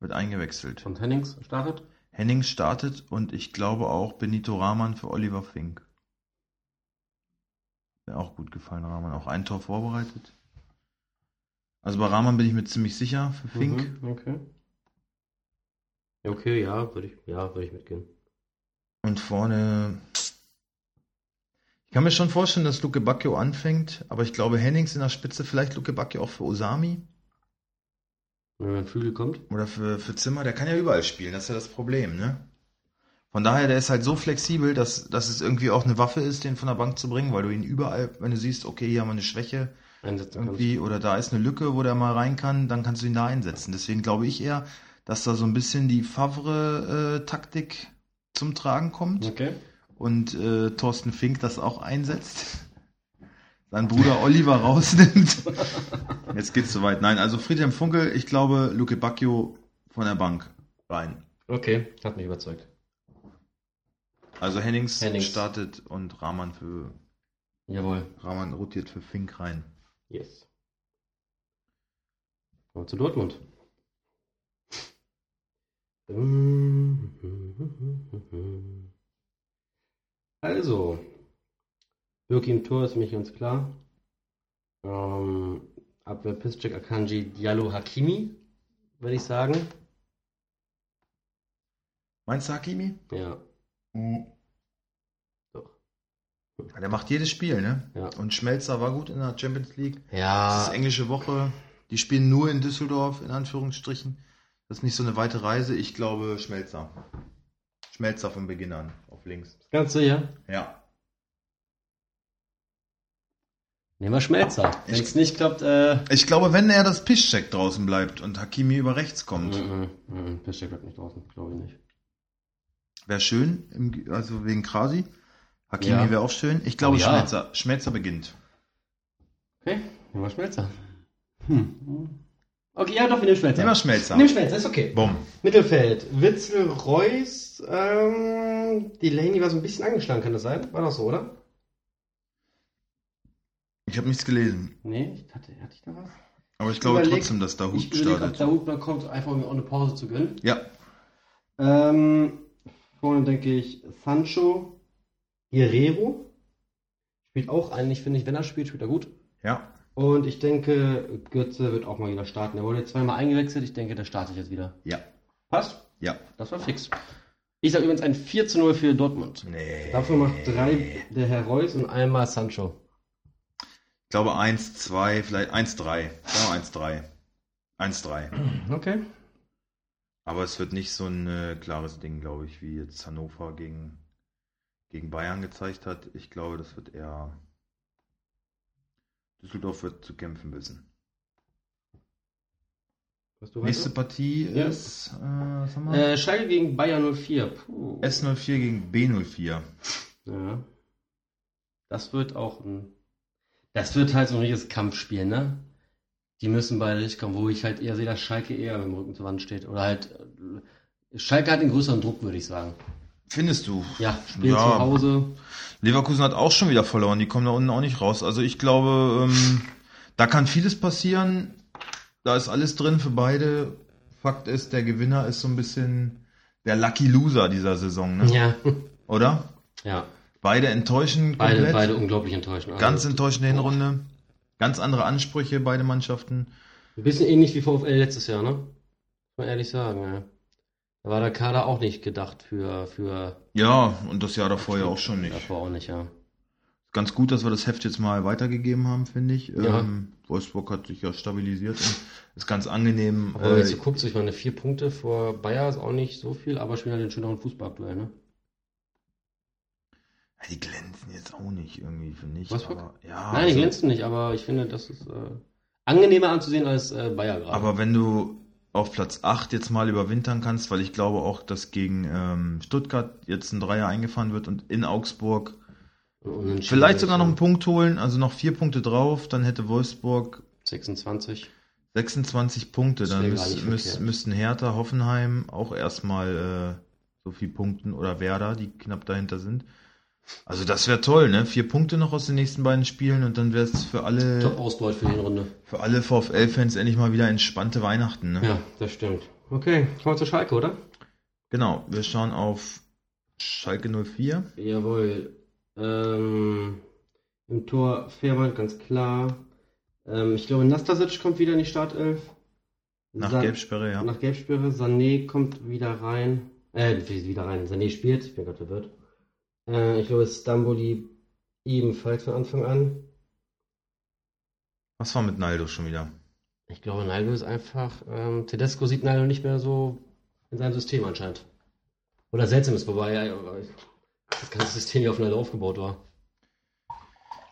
Wird eingewechselt. Und Hennings startet. Henning startet und ich glaube auch Benito Rahman für Oliver Fink. Mir auch gut gefallen, Rahman. Auch ein Tor vorbereitet. Also bei Rahman bin ich mir ziemlich sicher für Fink. Mhm, okay. Okay, ja, würde ich, ja, würde ich mitgehen. Und vorne. Ich kann mir schon vorstellen, dass Luke Bacchio anfängt, aber ich glaube Hennings in der Spitze, vielleicht Luke Bacchio auch für Osami Wenn ein Flügel kommt. oder für, für Zimmer, der kann ja überall spielen, das ist ja das Problem, ne? Von daher, der ist halt so flexibel, dass, dass es irgendwie auch eine Waffe ist, den von der Bank zu bringen, weil du ihn überall, wenn du siehst, okay, hier haben wir eine Schwäche Einsetzen kannst. irgendwie oder da ist eine Lücke, wo der mal rein kann, dann kannst du ihn da einsetzen. Deswegen glaube ich eher, dass da so ein bisschen die Favre-Taktik zum Tragen kommt. Okay. Und äh, Thorsten Fink das auch einsetzt. Sein Bruder Oliver rausnimmt. Jetzt geht's soweit. Nein, also Friedhelm Funkel, ich glaube, Luke Bacchio von der Bank rein. Okay, hat mich überzeugt. Also Hennings, Hennings. startet und Rahman für Jawohl. Rahman rotiert für Fink rein. Yes. Kommen wir zu Dortmund. Also, Birki im Tor ist für mich ganz klar. Ähm, Abwehr Piszczek, Akanji, Diallo, Hakimi, würde ich sagen. Meinst du Hakimi? Ja, doch. Ja, Der macht jedes Spiel, ne? Ja. Und Schmelzer war gut in der Champions League. Das Ja, ist englische Woche. Die spielen nur in Düsseldorf, in Anführungsstrichen. Das ist nicht so eine weite Reise. Ich glaube Schmelzer. Schmelzer von Beginn an, auf links. ganz sicher. Ja. Nehmen wir Schmelzer. Wenn es nicht klappt, äh. Ich glaube, wenn er das Piszczek draußen bleibt und Hakimi über rechts kommt, Mhm, mhm, Piszczek bleibt nicht draußen, glaube ich nicht. wäre schön, im, also wegen Krasi. Hakimi Ja. wäre auch schön. Ich glaube, Oh ja. Schmelzer, Schmelzer beginnt. Okay, nehmen wir Schmelzer. Hm. Okay, ja doch, wir nehmen Schmelzer. Nehmen wir Schmelzer. Nehmen Schmelzer, ist okay. Bumm. Mittelfeld, Witzel, Reus, ähm, Delaney war so ein bisschen angeschlagen, kann das sein? War das so, oder? Ich habe nichts gelesen. Nee, ich hatte, hatte ich da was? Aber ich glaube Überleg- trotzdem, dass da Hut ich startet. der Hut mal kommt, einfach um mir auch eine Pause zu gönnen. Ja, Ähm, vorne denke ich Sancho, Guerrero. Spielt auch eigentlich, finde ich, wenn er spielt, spielt er gut. ja. Und ich denke, Götze wird auch mal wieder starten. Er wurde jetzt zweimal eingewechselt. Ich denke, der startet jetzt wieder. Ja. Passt? Ja. Das war fix. Ich sage übrigens ein 4 zu 0 für Dortmund. Nee. Dafür macht drei der Herr Reus und einmal Sancho. Ich glaube 1, 2, vielleicht 1, 3. Ja, 1, 3. 1, 3. Okay. Aber es wird nicht so ein äh, klares Ding, glaube ich, wie jetzt Hannover gegen, gegen Bayern gezeigt hat. Ich glaube, das wird eher. Düsseldorf wird zu kämpfen wissen. Nächste? Partie Ja. ist. Äh? Äh, Schalke gegen Bayern 04. Puh. S04 gegen B04. Ja. Das wird auch ein. Das wird halt so ein richtiges Kampfspiel, ne? Die müssen beide richtig kommen, wo ich halt eher sehe, dass Schalke eher mit dem Rücken zur Wand steht. Oder halt. äh, Schalke hat den größeren Druck, würde ich sagen. Findest du? Ja, Spiel Ja. zu Hause. Leverkusen hat auch schon wieder verloren, die kommen da unten auch nicht raus. Also ich glaube, ähm, da kann vieles passieren. Da ist alles drin für beide. Fakt ist, der Gewinner ist so ein bisschen der Lucky Loser dieser Saison, ne? Ja. oder? Ja. Beide enttäuschen Beide, komplett. beide unglaublich enttäuschend. Also, Ganz enttäuschende Hinrunde. Ganz andere Ansprüche, beide Mannschaften. Ein bisschen ähnlich wie VfL letztes Jahr, ne? Muss man ehrlich sagen, ja. Da war der Kader auch nicht gedacht für, für Ja, und das Jahr davor ja auch schon nicht. davor auch nicht, ja. Ganz gut, dass wir das Heft jetzt mal weitergegeben haben, finde ich. Ja. Ähm, Wolfsburg hat sich ja stabilisiert und ist ganz angenehm. Aber wenn Äh, jetzt so, ich meine, vier Punkte vor Bayer ist auch nicht so viel, aber spielen halt den schöneren Fußball aktuell, ne? Ja, die glänzen jetzt auch nicht irgendwie, finde ich. Wolfsburg? Aber, ja, Nein, die also, glänzen nicht, aber ich finde, das ist äh, angenehmer anzusehen als äh, Bayer gerade. aber wenn du auf Platz 8 jetzt mal überwintern kannst, weil ich glaube auch, dass gegen ähm, Stuttgart jetzt ein Dreier eingefahren wird und in Augsburg vielleicht sogar noch einen Punkt holen, also noch vier Punkte drauf, dann hätte Wolfsburg 26. 26 Punkte, Das dann müß, müß, müssten Hertha, Hoffenheim auch erstmal äh, so viel punkten oder Werder, die knapp dahinter sind. Also das wäre toll, ne? Vier Punkte noch aus den nächsten beiden Spielen und dann wäre es für alle Top-Ausbeut für die Runde. für alle VfL-Fans endlich mal wieder entspannte Weihnachten, ne? Ja, das stimmt. Okay, kommen wir zu Schalke, oder? Genau, wir schauen auf Schalke 04. Jawohl. Ähm, Im Tor Fährmann, ganz klar. Ähm, ich glaube, Nastasic kommt wieder in die Startelf. Nach Sa- Gelbsperre, ja. Nach Gelbsperre. Sané kommt wieder rein. Äh, wieder rein. Sané spielt. Ich bin gerade verwirrt. Äh, ich glaube, Stamboli ebenfalls von Anfang an. Was war mit Naldo schon wieder? Ich glaube, Naldo ist einfach. Ähm, Tedesco sieht Naldo nicht mehr so in seinem System anscheinend. Oder seltsam ist, wobei ja, das ganze System hier auf Naldo aufgebaut war.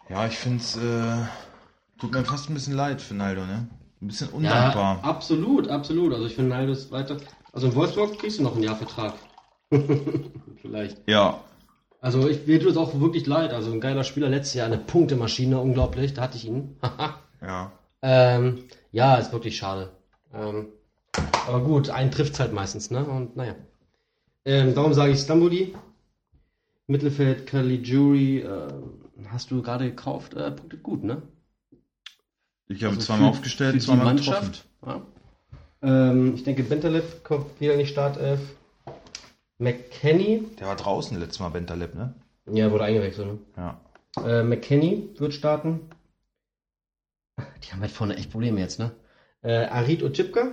Ja, ich finde es, äh, tut mir fast ein bisschen leid für Naldo, ne? Ein bisschen Ja, undankbar. absolut, absolut. Also ich finde Naldo ist weiter. Also in Wolfsburg kriegst du noch ein Jahr Vertrag. Vielleicht. Ja, Also ich, mir tut es auch wirklich leid. Also ein geiler Spieler letztes Jahr, eine Punktemaschine, unglaublich. Da hatte ich ihn. ja. ähm, ja, ist wirklich schade. Ähm, aber gut, einen trifft halt meistens, ne? Und naja. Ähm, darum sage ich Stamboli. Mittelfeld Caligiuri, äh, hast du gerade gekauft, äh, punktet gut, ne? Ich habe Also zweimal für- aufgestellt, für zweimal getroffen. Mannschaft. Ja. Ähm, ich denke, Bentaleb kommt wieder in die Startelf. McKenny, Der war draußen letztes Mal, Bentaleb, ne? ja, wurde eingewechselt, ne? Ja. Äh, McKenny wird starten. Die haben halt vorne echt Probleme jetzt, ne? Äh, Arid Ochipka.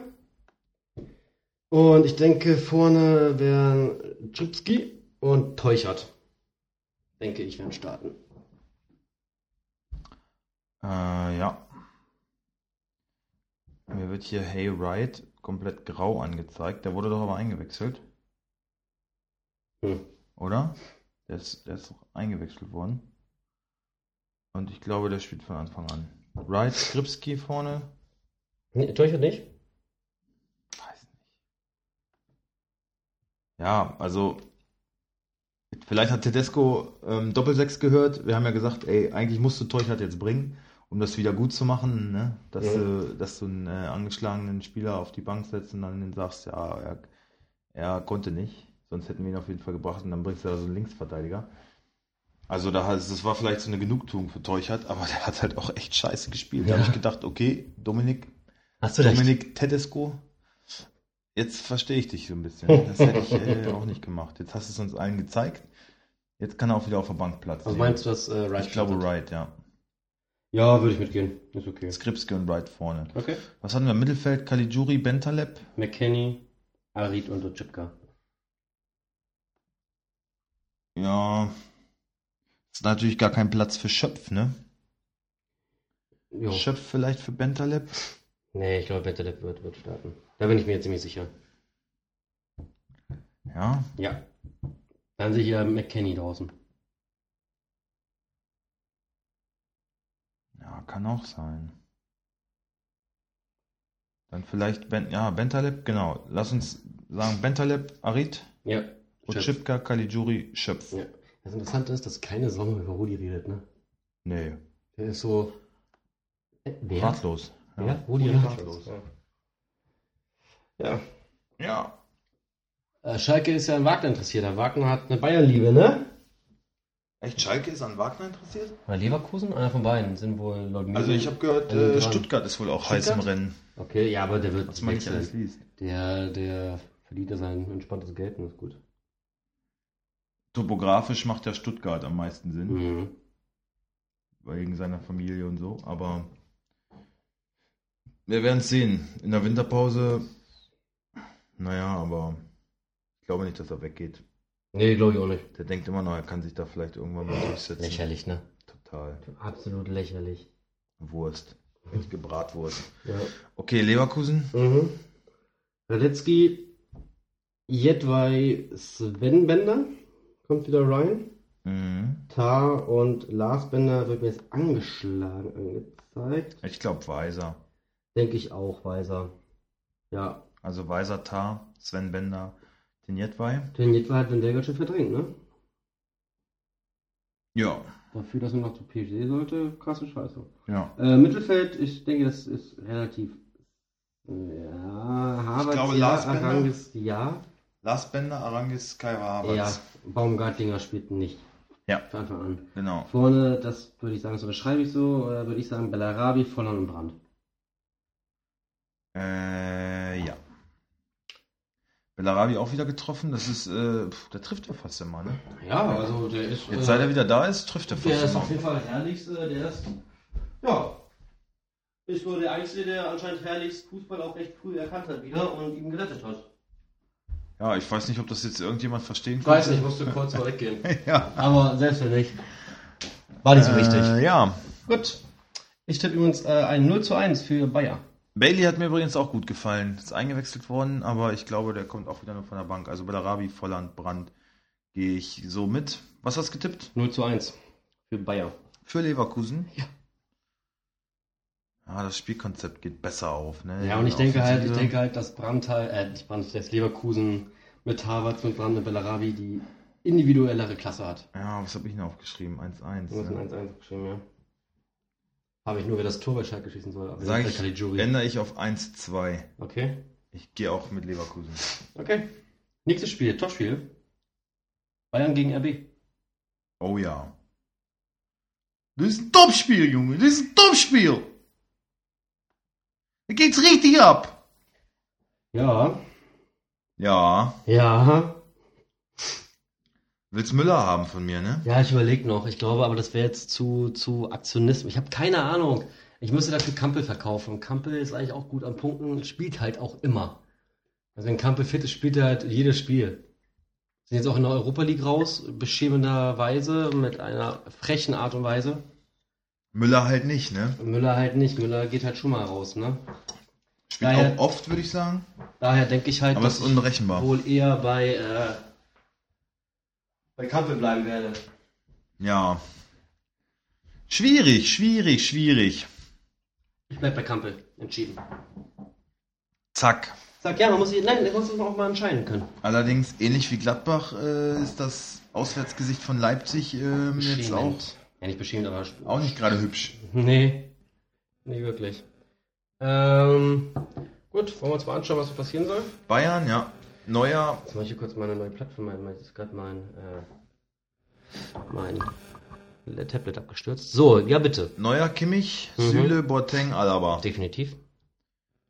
Und ich denke, vorne wären Chupski und Teuchert. Denke ich, werden starten. Äh, ja. Mir wird hier Hey Right komplett grau angezeigt. Der wurde doch aber eingewechselt, Hm. oder? Der ist, der ist doch eingewechselt worden. Und ich glaube, der spielt von Anfang an. Right, Skripski vorne. Nee, Teuchert nicht? Weiß nicht. Ja, also vielleicht hat Tedesco ähm, Doppelsechs gehört. Wir haben ja gesagt, ey, eigentlich musst du Teuchert jetzt bringen, um das wieder gut zu machen, ne? Dass, Ja. du, dass du einen äh, angeschlagenen Spieler auf die Bank setzt und dann sagst, ja, er, er konnte nicht. Sonst hätten wir ihn auf jeden Fall gebracht und dann bringst du da so einen Linksverteidiger. Also da hat, das war vielleicht so eine Genugtuung für Teuchert, aber der hat halt auch echt scheiße gespielt. Da Ja. habe ich gedacht, okay, Dominik, Hast Dominik Tedesco, jetzt verstehe ich dich so ein bisschen. Das hätte ich äh, auch nicht gemacht. Jetzt hast du es uns allen gezeigt. Jetzt kann er auch wieder auf der Bank Platz Also meinst du, dass äh, Wright Ich glaube? Wright, ja. Ja, würde ich mitgehen. Ist okay. Skripski und Wright vorne. Okay. Was hatten wir? Mittelfeld, Caligiuri, Bentaleb. McKenny, Arid und Ochipka. Ja. Ist natürlich gar kein Platz für Schöpf, ne? Jo. Schöpf vielleicht für Bentaleb. Nee, ich glaube, Bentaleb wird, wird starten. Da bin ich mir jetzt ziemlich sicher. Ja. Ja. Dann sehe ich ja McKenny draußen. Ja, kann auch sein. Dann vielleicht ben, ja, Bentaleb, genau. Lass uns sagen Bentaleb, Arid, Ja. Ochipka, Caligiuri, Schöpf. Ja. Das Interessante ist, dass keine Sau über Rudi redet, ne? Nee, Der ist so. Äh, wer? ratlos. Ja, Rudi Rudi ratlos. Ja. ja. Ja. Äh, Schalke ist ja an Wagner interessiert. Der Wagner hat eine Bayernliebe, ne? Echt, Schalke ist an Wagner interessiert? Oder Leverkusen? Einer von beiden sind wohl laut Also ich habe gehört, Also äh. Stuttgart ist wohl auch heiß im Stuttgart? Rennen. Okay, ja, aber der wird Was man nicht wechseln. alles liest. Der, der verdient ja sein entspanntes Geld und ist gut. Topografisch macht ja Stuttgart am meisten Sinn, Mhm. wegen seiner Familie und so, aber wir werden es sehen. In der Winterpause, naja, aber ich glaube nicht, dass er weggeht. Nee, glaube ich auch nicht. Der denkt immer noch, er kann sich da vielleicht irgendwann mal durchsetzen. Lächerlich, ne? Total. Absolut lächerlich. Wurst. Richtige Bratwurst. Ja. Okay, Leverkusen. Mhm. Radetzky, Jedwai, Sven Bender kommt wieder rein. Mhm. Tar und Lars Bender wird mir jetzt angeschlagen angezeigt. Ich glaube Weiser. Denke ich auch, Weiser. Ja, Also Weiser Tar, Sven Bender, den Jedwai. den Jedwai hat Wendelgert schon verdrängt, ne? Ja. Dafür, dass man noch zu PSG sollte, krasse Scheiße. Ja. Äh, Mittelfeld, ich denke, das ist relativ. Ja, Harvard, glaube, ja, Lars Bender. Arangis, ja. Lars Bender, Arangis, Kai Havertz. Ja, Baumgartlinger spielt nicht. Ja. Von Anfang an. Genau. Vorne, das würde ich sagen, das unterschreibe ich so, oder würde ich sagen, Bellarabi, Volland und Brand. Äh, ja. Bellarabi auch wieder getroffen. Das ist, äh, pf, der trifft ja fast immer, ne? Ja, also der ist. Jetzt seit er wieder da ist, trifft er der fast ist immer. auf jeden Fall herrlichst, äh, der ist. Ja. ist wohl der Einzige, der anscheinend herrlichst Fußball auch recht früh erkannt hat wieder und ihm gerettet hat. Ja, ich weiß nicht, ob das jetzt irgendjemand verstehen Ich weiß nicht, ich musste kurz mal weggehen. ja. Aber selbst wenn nicht. War nicht so wichtig. Äh, ja. Gut. Ich tippe übrigens äh, ein 0 zu 1 für Bayer. Bailey hat mir übrigens auch gut gefallen. Ist eingewechselt worden, aber ich glaube, der kommt auch wieder nur von der Bank. Also bei der Rabi, Volland, Brand gehe ich so mit. Was hast du getippt? 0 zu 1 für Bayer. Für Leverkusen? Ja. Ja, das Spielkonzept geht besser auf. Ne? Ja, und ich denke halt, ich denke halt, dass Brandt halt, äh, nicht Brandt, das Leverkusen mit Havertz, mit Brandt und Bellarabi die individuellere Klasse hat. Ja, was habe ich denn aufgeschrieben? 1-1. Du hast ein 1-1 geschrieben, ja. Habe ich nur, wer das Tor bei Schalke schießen soll. Aber Sag ich, Caligiuri. ändere ich auf 1-2. Okay. Ich gehe auch mit Leverkusen. Okay. Nächstes Spiel, Topspiel. Bayern gegen RB. Oh ja. Das ist ein Topspiel, Junge. Das ist ein Topspiel. Da geht's richtig ab. Ja. Ja. Ja. Willst Müller haben von mir, ne? Ja, ich überlege noch. Ich glaube aber, das wäre jetzt zu, zu Aktionismus. Ich habe keine Ahnung. Ich müsste dafür Kampel verkaufen. Kampel ist eigentlich auch gut an Punkten, spielt halt auch immer. Also wenn Kampel fit ist, spielt er halt jedes Spiel. Sind jetzt auch in der Europa League raus, beschämenderweise, mit einer frechen Art und Weise. Müller halt nicht, ne? Müller halt nicht. Müller geht halt schon mal raus, ne? Spielt Daher- auch oft, würde ich sagen. Daher denke ich halt, Aber dass ist ich unberechenbar. wohl eher bei, äh, bei Kampel bleiben werde. Ja. Schwierig, schwierig, schwierig. Ich bleib bei Kampel. Entschieden. Zack. Sag ja, man muss sich, nein, man muss sich auch mal entscheiden können. Allerdings, ähnlich wie Gladbach, äh, ist das Auswärtsgesicht von Leipzig ähm, jetzt auch. Ja, nicht beschämend, aber. auch nicht gerade hübsch. Nee. Nee, wirklich. Ähm, gut, wollen wir uns mal anschauen, was so passieren soll? Bayern, ja. Neuer, Jetzt mache ich hier kurz meine neue Plattform. ein. Jetzt ist gerade mein, äh, mein Tablet abgestürzt. So, ja, bitte. neuer Kimmich, Mhm. Süle, Boateng, Alaba. Definitiv.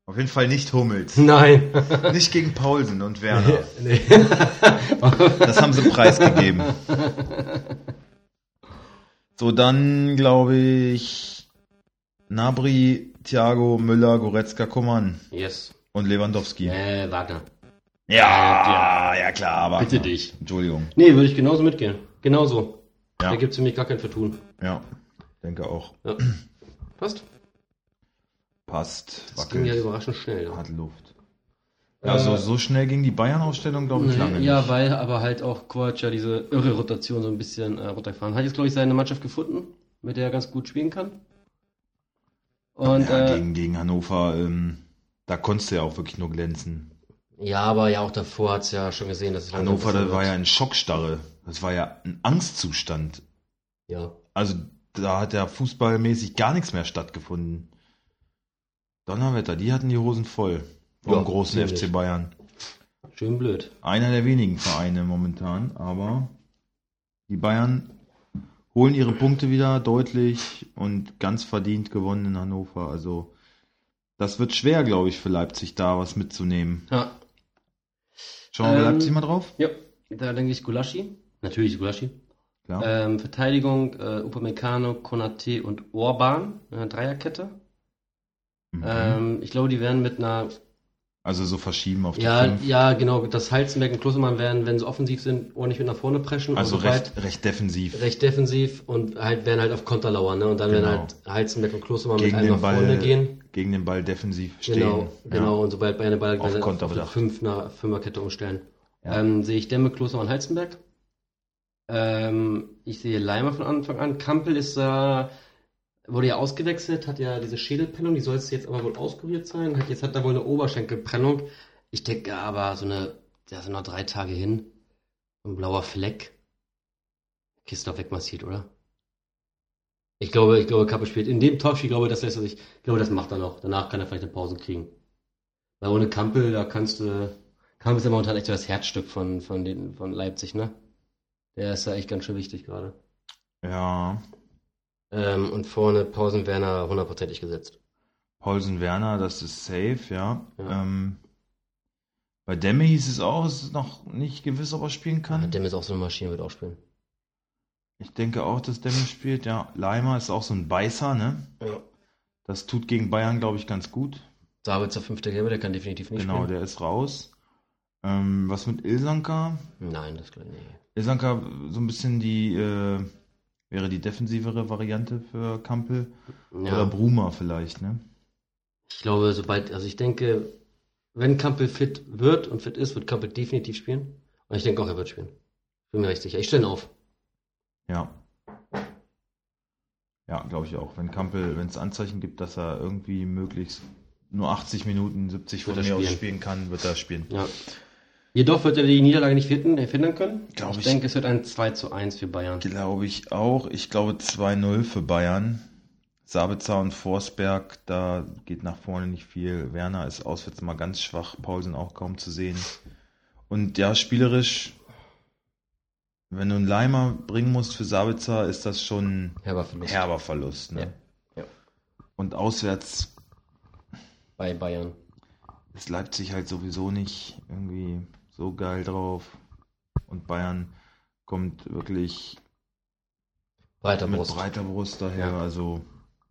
Auf jeden Fall nicht Hummels. Nein. nicht gegen Paulsen und Werner. nee. Das haben sie preisgegeben. So, dann glaube ich Nabri, Thiago, Müller, Goretzka, Coman yes. und Lewandowski. Äh, Wagner. Ja, ja klar, aber. Bitte dich. Entschuldigung. Nee, würde ich genauso mitgehen. Genauso. Ja. Da gibt es für mich gar kein Vertun. Ja, denke auch. Ja. Passt. Passt. Das ging ja Wackelt. überraschend schnell. Ja. Hat Luft. Ja, so, Äh, so schnell ging die Bayern-Aufstellung, glaube ich, lange Nee, ja, nicht. weil aber halt auch Kovac ja diese irre Rotation so ein bisschen äh, runtergefahren hat. Jetzt, glaube ich, seine Mannschaft gefunden, mit der er ganz gut spielen kann. Und ja, äh, gegen, gegen Hannover, ähm, da konntest du ja auch wirklich nur glänzen. ja, aber ja auch davor hat's ja schon gesehen, dass es Hannover, das war ja ein Schockstarre. Das war ja ein Angstzustand. ja. Also da hat ja fußballmäßig gar nichts mehr stattgefunden. Donnerwetter, die hatten die Hosen voll. Vom Ja, großen. FC Bayern. Schön blöd. Einer der wenigen Vereine momentan, aber die Bayern holen ihre Punkte wieder deutlich und ganz verdient gewonnen in Hannover. Also das wird schwer, glaube ich, für Leipzig da was mitzunehmen. Ja. Schauen wir Ähm, Leipzig mal drauf. Ja, da denke ich Gulaschi. Natürlich Gulaschi. Klar. Ähm, Verteidigung, äh, Upamecano, Konate und Orban. Äh, Dreierkette. Mhm. Ähm, ich glaube, die werden mit einer also so verschieben auf die Ja, fünf. ja, genau. Das Halzenberg und Klostermann werden, wenn sie offensiv sind, ordentlich mit nach vorne preschen. Also recht, recht defensiv. recht defensiv und halt werden halt auf Konter lauern, ne? Und dann Genau. werden halt Halzenberg und Klostermann mit Gegen einem den nach Ball vorne gehen. gegen den Ball defensiv stehen. Genau, genau. Und sobald Bayern den Ball Auf Konter auf eine bedacht. Fünfner, Fünferkette umstellen. Ja. Ähm, sehe ich Demme, Klostermann, Halzenberg. Ähm, ich sehe Leimer von Anfang an. Kampel ist da, wurde ja ausgewechselt, hat ja diese Schädelprellung, die soll es jetzt aber wohl auskuriert sein. Hat, jetzt hat er wohl eine Oberschenkelprellung. Ich denke aber, so eine, da sind noch drei Tage hin. Ein blauer Fleck. Kiste doch wegmassiert, oder? Ich glaube, ich glaube, Kappe spielt in dem Topspiel, ich glaube, das lässt er sich, ich glaube, das macht er noch. Danach kann er vielleicht eine Pause kriegen. Weil ohne Kampel, da kannst du, Kampel ist ja momentan echt so das Herzstück von, von den, von Leipzig, ne? Der ist ja echt ganz schön wichtig gerade. Ja. Ähm, und vorne Pausen Werner hundertprozentig gesetzt. Paulsen Werner, das ist safe, ja. Ja. Ähm, bei Demme hieß es auch, es ist noch nicht gewiss, ob er spielen kann. Dem ist auch so eine Maschine, wird auch spielen. Ich denke auch, dass Demme spielt, ja. Leimer ist auch so ein Beißer, ne? Ja. Das tut gegen Bayern, glaube ich, ganz gut. Sabitzer fünfter Gelbe, der kann definitiv nicht Genau, spielen. der ist raus. Ähm, was mit Ilsanka? Nein, das glaube ich nicht. Ilsanka so ein bisschen die, äh, wäre die defensivere Variante für Kampel. Oder Ja, Bruma vielleicht, ne? ich glaube, sobald, also ich denke, wenn Kampel fit wird und fit ist, wird Kampel definitiv spielen. Und ich denke auch, er wird spielen. Bin mir recht sicher. Ich stelle ihn auf. Ja. Ja, glaube ich auch. Wenn Kampel, wenn es Anzeichen gibt, dass er irgendwie möglichst nur 80 Minuten, 70 von mir aus spielen. spielen kann, wird er spielen. Ja. Jedoch wird er die Niederlage nicht finden, äh, finden können. Glaub ich ich. denke, es wird ein 2 zu 1 für Bayern. Glaube ich auch. Ich glaube 2-0 für Bayern. Sabitzer und Forsberg, da geht nach vorne nicht viel. Werner ist auswärts mal ganz schwach. Paulsen auch kaum zu sehen. Und ja, spielerisch, wenn du einen Leimer bringen musst für Sabitzer, ist das schon Herber Verlust herber Verlust. Ne? Ja. Ja. Und auswärts bei Bayern. ist Leipzig halt sowieso nicht irgendwie so geil drauf. Und Bayern kommt wirklich Breiter mit Brust. breiter Brust daher. Ja. Also,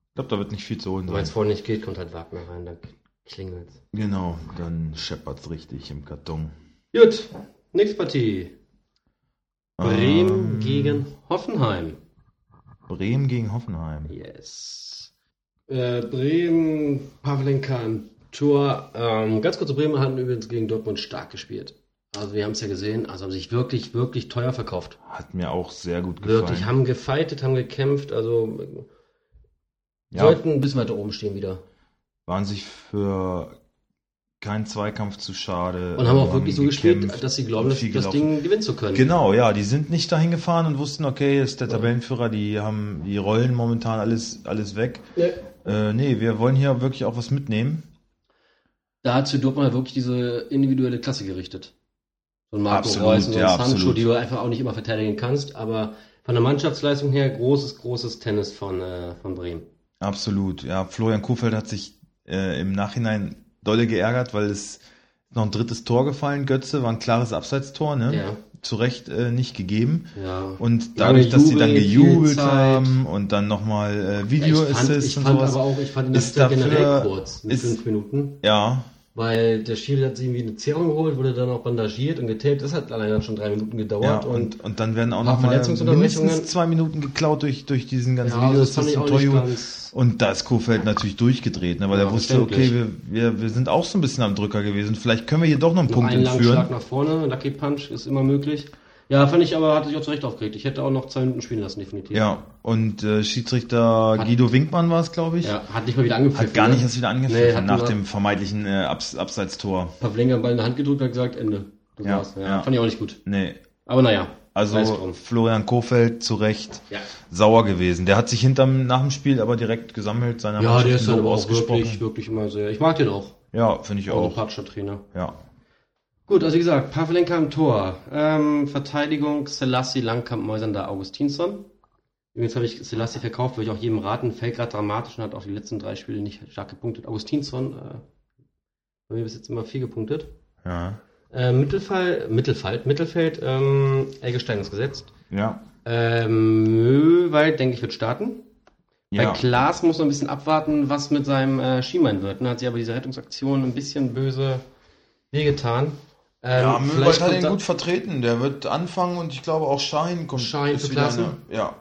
ich glaube, da wird nicht viel zu holen Wenn sein. es vorne nicht geht, kommt halt Wagner rein, dann klingelt's. Genau, dann scheppert's richtig im Karton. Gut, nächste Partie. Bremen Ähm, gegen Hoffenheim. Bremen gegen Hoffenheim. Yes. Äh, Bremen, Pavlenka im Tor. Ähm, ganz kurz zu Bremen hatten übrigens gegen Dortmund stark gespielt. Also wir haben es ja gesehen, also haben sich wirklich, wirklich teuer verkauft. Hat mir auch sehr gut gefallen. Wirklich, haben gefightet, haben gekämpft, also ja, sollten ein bisschen weiter oben stehen wieder. waren sich für keinen Zweikampf zu schade. Und haben auch wirklich so gespielt, dass sie glauben, und das. Ding gewinnen zu können. Genau, ja, die sind nicht dahin gefahren und wussten, okay, ist der Tabellenführer, die haben die Rollen momentan alles, alles weg. Ja. Äh, nee, wir wollen hier wirklich auch was mitnehmen. Da hat Dortmund halt wirklich diese individuelle Klasse gerichtet. Ein Marco Absolut, Reus und ja, Sancho, absolut. die du einfach auch nicht immer verteidigen kannst, aber von der Mannschaftsleistung her großes, großes Tennis von, äh, von Bremen. Absolut, ja. Florian Kofeld hat sich äh, im Nachhinein dolle geärgert, weil es noch ein drittes Tor gefallen. Götze war ein klares Abseitstor, ne? Ja. Zu Recht äh, nicht gegeben. Ja. Und dadurch, dass sie dann gejubelt haben und dann nochmal äh, Video ich fand, Assist ich und fand sowas. aber auch, ich fand ihn ist das generell dafür- kurz, mit ist- fünf Minuten. ja, Weil der Schiri hat sich irgendwie eine Zerrung geholt, wurde dann auch bandagiert und getaped. Das hat allein schon drei Minuten ja gedauert. und, und dann werden auch noch mal mindestens zwei Minuten geklaut durch, durch diesen ganzen ja, Video das ich und. Und da ist Kofeld natürlich durchgedreht, ne, weil Ja, er wusste, okay, wir, wir, wir sind auch so ein bisschen am Drücker gewesen. Vielleicht können wir hier doch noch einen Punkt einen entführen. Schlag nach vorne, Lucky Punch ist immer möglich. Ja, fand ich aber, hatte ich auch zurecht aufgeregt. Ich hätte auch noch zwei Minuten spielen lassen, definitiv. Ja, und äh, Schiedsrichter Hat- Guido Winkmann war es, glaube ich. Ja, hat nicht mal wieder angepfiffen. Hat gar nicht ne? erst wieder Nee, angepfiffen hat nach dem vermeintlichen äh, Abs Abseitstor. Pavlenka Ball in der Hand gedrückt und hat gesagt, Ende. Das Ja, war's. Ja, ja. Fand ich auch nicht gut. Nee. Aber naja. Also. Florian Kofeld zu Recht Ja. sauer gewesen. Der hat sich hinterm nach dem Spiel aber direkt gesammelt, seiner Ja, Mannschaft der ist dann aber auch wirklich, wirklich immer sehr. Ich mag den auch. Ja, finde ich auch. Sympathischer Trainer. Ja. Gut, also wie gesagt, Pavlenka im Tor. Ähm, Verteidigung, Selassie, Langkamp, Moisander, Augustinsson. Übrigens habe ich Selassie verkauft, würde ich auch jedem raten. Fällt gerade dramatisch und hat auch die letzten drei Spiele nicht stark gepunktet. Augustinsson, äh, bei mir bis jetzt immer vier gepunktet. Ja. Äh, Mittelfall, Mittelfeld, Mittelfeld, ähm, Eggestein ist gesetzt. Ja. Ähm, Möwald, denke ich, wird starten. Bei Ja. Klaas muss man ein bisschen abwarten, was mit seinem äh, Schiemann wird. Ne? Hat sich aber diese Rettungsaktion ein bisschen böse wehgetan. Ähm, Ja, Möwald hat ihn gut vertreten. Der wird anfangen und ich glaube auch Schein kommt. Schein wieder Klaassen? eine- Ja.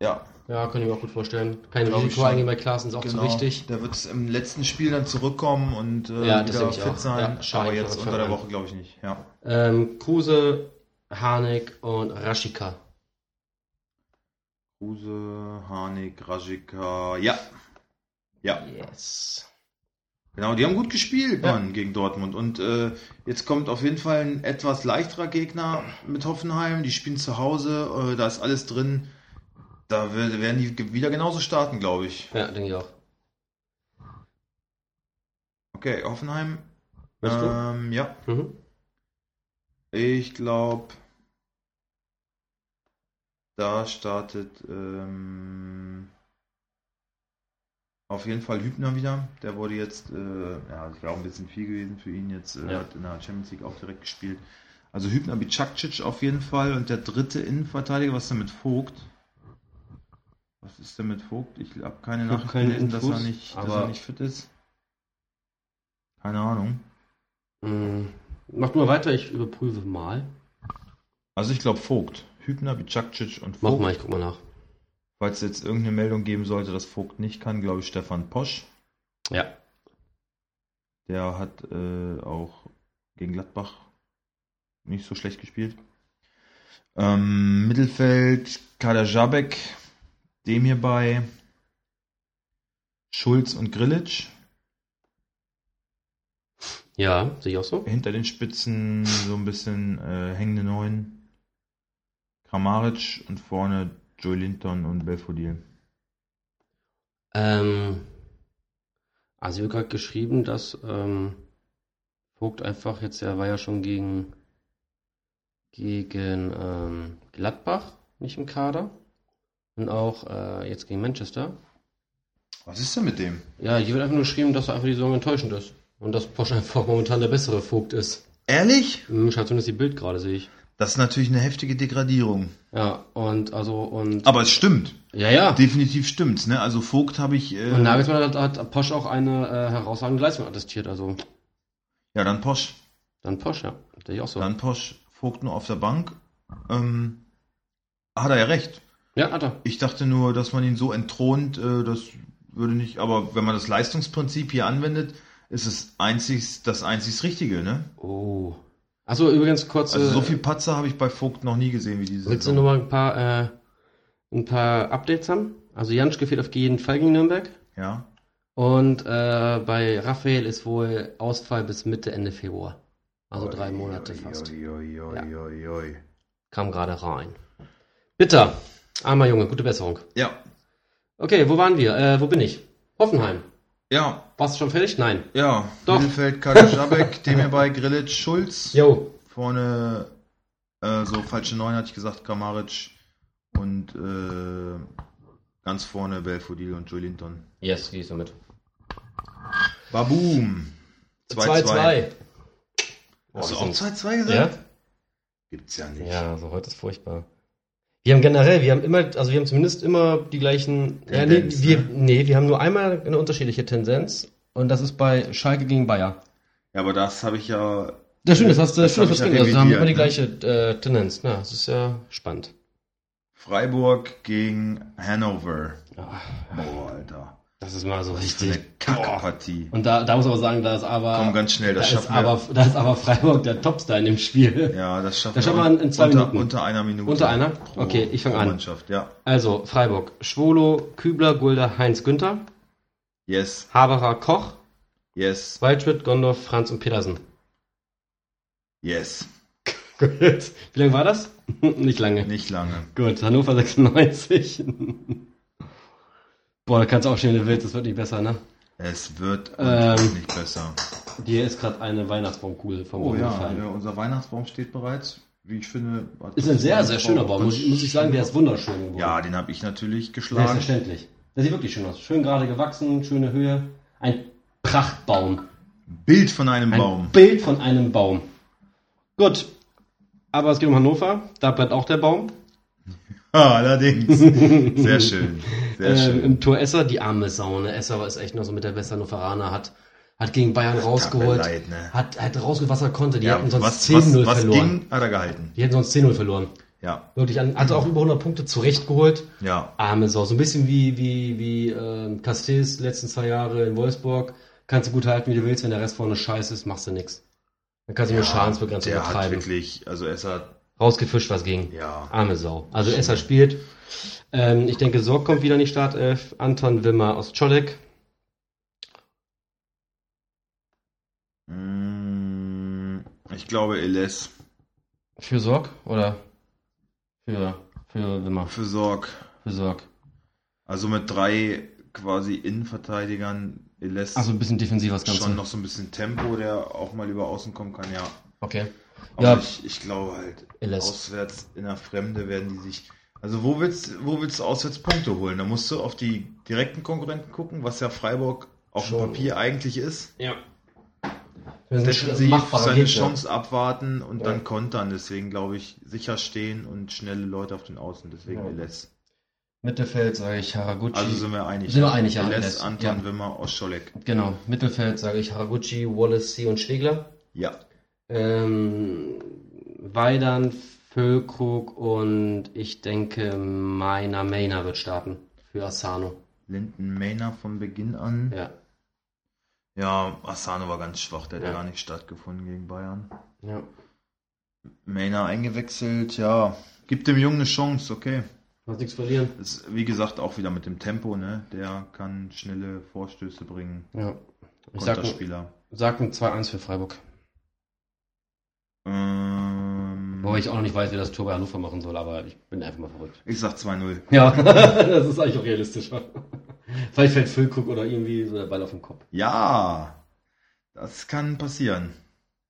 Ja. Ja, kann ich mir auch gut vorstellen. Kein Risiko eingehen bei Klaassen ist auch Genau. zu wichtig. Der wird im letzten Spiel dann zurückkommen und äh, Ja, das wieder fit auch. sein. Ja, Schein aber jetzt unter der. Woche glaube ich nicht. Ja. Ähm, Kruse, Harnik und Raschika. Kruse, Harnik, Rajika. Ja. Ja. Yes. Genau, die haben gut gespielt, Ja. Mann, gegen Dortmund. Und äh, jetzt kommt auf jeden Fall ein etwas leichterer Gegner mit Hoffenheim. Die spielen zu Hause, äh, da ist alles drin. Da wer- werden die wieder genauso starten, glaube ich. Ja, denke ich auch. Okay, Hoffenheim. Weißt du? Ähm, ja, Mhm. ich glaube, da startet ähm, auf jeden Fall Hübner wieder. Der wurde jetzt, äh, ja, das wäre auch ein bisschen viel gewesen für ihn jetzt. Äh, Ja. Hat in der Champions League auch direkt gespielt. Also Hübner Bicakcic auf jeden Fall und der dritte Innenverteidiger, was ist denn mit Vogt? Was ist denn mit Vogt? Ich habe keine Ich Nachricht gelesen, dass er, nicht, dass er nicht fit ist. Keine Ahnung. Hm, Mach mal weiter, ich überprüfe mal. Also ich glaube Vogt. Hübner, Bicakcic und Mach Vogt. mal, ich guck mal nach. Falls es jetzt irgendeine Meldung geben sollte, dass Vogt nicht kann, glaube ich Stefan Posch. Ja. Der hat äh, auch gegen Gladbach nicht so schlecht gespielt. Ähm, Mittelfeld, Kader Jabek, dem hierbei, Schulz und Grillitsch. Ja, sehe ich auch so. Hinter den Spitzen so ein bisschen äh, hängende Neun. Kramaric und vorne Joey Linton und Belfodil. Ähm, also hier wird gerade geschrieben, dass ähm, Vogt einfach jetzt, er war ja schon gegen, gegen ähm, Gladbach nicht im Kader und auch äh, jetzt gegen Manchester. Was ist denn mit dem? Ja, hier wird einfach nur geschrieben, dass er einfach die Saison enttäuschend ist und dass Posch einfach momentan der bessere Vogt ist. Ehrlich? Hm, Schaut zumindest die Bild gerade, sehe ich. Das ist natürlich eine heftige Degradierung. Ja, und also und Aber es stimmt. ja, ja. Definitiv stimmt's, ne? Also Vogt habe ich. Äh, Und Nagelsmann hat, hat Posch auch eine äh, herausragende Leistung attestiert, also ja, dann Posch. dann Posch, ja. Sehe ich auch so. Dann Posch. Vogt nur auf der Bank. Ähm, hat er ja recht. Ja, hat er. Ich dachte nur, dass man ihn so entthront, äh, das würde nicht. Aber wenn man das Leistungsprinzip hier anwendet, ist es einzig, das einzig Richtige, ne? Oh. Achso, übrigens kurz. Also so äh, viel Patzer habe ich bei Vogt noch nie gesehen wie diese Willst du Saison. noch mal ein paar, äh, ein paar Updates haben? Also Janschke fehlt auf jeden Fall gegen Nürnberg. Ja. Und äh, bei Raphael ist wohl Ausfall bis Mitte, Ende Februar. Also drei Oi, Monate oi, fast. Oi, Ja. Kam gerade rein. Bitter. Armer Junge, gute Besserung. Ja. Okay, wo waren wir? Äh, wo bin ich? Hoffenheim. Ja. Warst du schon fertig? Nein. Ja. Doch. Mittelfeld Kader Jabek, dem hierbei Grillitsch, Schulz. Jo. Vorne äh, so falsche Neun hatte ich gesagt, Kramaric und äh, ganz vorne Belfodil und Joe Linton. Yes, gehst du mit. Baboom. 2-2. Hast du auch sind- 2-2 gesagt? Ja? Gibt's ja nicht. Ja, also heute ist furchtbar. Wir haben generell, wir haben immer, also wir haben zumindest immer die gleichen. Ja, nee, Tendenz, wir, ne? nee, wir haben nur einmal eine unterschiedliche Tendenz und das ist bei Schalke gegen Bayer. Ja, aber das habe ich ja. Das stimmt, das hast du, das Das das ja Also wir haben immer die revidiert, gleiche äh, Tendenz. Na, das ist ja spannend. Freiburg gegen Hannover. Ja, Boah, Alter. Das ist mal so Eine richtig. Boah. Kackpartie. Und da, da muss man aber sagen, da ist aber. Komm ganz schnell, da das ist schaffen aber, da ist aber Freiburg der Topstar in dem Spiel. Ja, das schaffen Das schaffen wir in zwei unter, Minuten. Unter einer Minute. Unter einer? Pro, Okay, ich fang pro an. Mannschaft, ja. Also, Freiburg. Schwolo, Kübler, Gulda, Heinz Günther, Yes, Haberer, Koch, yes, Waldschmidt, Gondorf, Franz und Petersen. yes. Gut. Wie lange war das? Nicht lange. Nicht lange. Gut, Hannover 96. Boah, da kannst du auch schnell, willst, das wird nicht besser, ne? Es wird Ähm. nicht besser. Dir ist gerade eine Weihnachtsbaumkugel vom Oh ja, gefallen. ja, unser Weihnachtsbaum steht bereits. Wie ich finde. Ist ein sehr, sehr schöner Baum, muss, ich- muss ich sagen, der ist wunderschön geworden. Ja, den habe ich natürlich geschlagen. Selbstverständlich. Der sieht wirklich schön aus. Schön gerade gewachsen, schöne Höhe. Ein Prachtbaum. Bild von einem Ein Baum. Bild von einem Baum. Gut. Aber es geht um Hannover. Da brennt auch der Baum. Ah, allerdings. Sehr schön. Sehr Ähm, schön. Im Tor Esser, die arme Sau. Ne? Esser ist echt noch so mit der Westhannoveraner. Hat, hat gegen Bayern rausgeholt. Leid, ne? Hat, hat rausgeholt, was er konnte. Die Ja, hätten sonst was, 10-0 was, was verloren. ging, hat er gehalten. Die hätten sonst 10-0 verloren. Ja, Wirklich, an, hat auch über 100 Punkte zurechtgeholt. ja. Arme Sau. So ein bisschen wie, wie, wie ähm, Castells letzten zwei Jahre in Wolfsburg. Kannst du gut halten, wie du willst. Wenn der Rest vorne scheiße ist, machst du nix. Dann kannst du nur Schadensbegrenzung der hat betreiben. wirklich, also es hat, Rausgefischt, was ging. ja, Arme Sau. Also Esser spielt. Ähm, ich denke, Sorg kommt wieder in die Startelf. Anton Wimmer aus Czolek. mm, ich glaube Eles Für Sorg oder für, für Wimmer? für Sorg. Für Sorg. Also mit drei quasi Innenverteidigern, Eles Also ein bisschen defensiver das Ganze. schon noch so ein bisschen Tempo, der auch mal über außen kommen kann, ja. Okay. Aber Ja. ich, ich glaube halt, Eles. auswärts in der Fremde werden die sich. Also wo willst, wo willst du auswärts Punkte holen? Da musst du auf die direkten Konkurrenten gucken, was ja Freiburg auf dem. Papier eigentlich ist. Ja. Defensiv machbarer seine. Chance abwarten und Ja. dann kontern. Deswegen glaube ich, sicher stehen und schnelle Leute auf den Außen. Deswegen Ja. LS. Mittelfeld sage ich Haraguchi. Also sind wir einig. Sind wir einig, ja. Les, Les, Anton, ja. Wimmer, Oscholek. Genau. Mittelfeld sage ich Haraguchi, Wallacey und Schwegler. Ja. Ähm, Weidern, Füllkrug und ich denke, meiner Mainer wird starten für Asano. Linden Maynard von Beginn an. Ja. Ja, Asano war ganz schwach, der hat Ja. ja gar nicht stattgefunden gegen Bayern. ja. Maynard eingewechselt, ja. Gibt dem Jungen eine Chance, okay. Hast nichts verlieren. Ist, wie gesagt, auch wieder mit dem Tempo, ne? Der kann schnelle Vorstöße bringen. Ja. Ich sag, sag ein 2-1 für Freiburg. Ähm, Wobei ich auch noch nicht weiß, wie das Tor bei Hannover machen soll, aber ich bin einfach mal verrückt. ich sag 2-0. Ja, das ist eigentlich auch realistischer. Vielleicht fällt Füllkrug oder irgendwie so der Ball auf den Kopf. Ja, das kann passieren.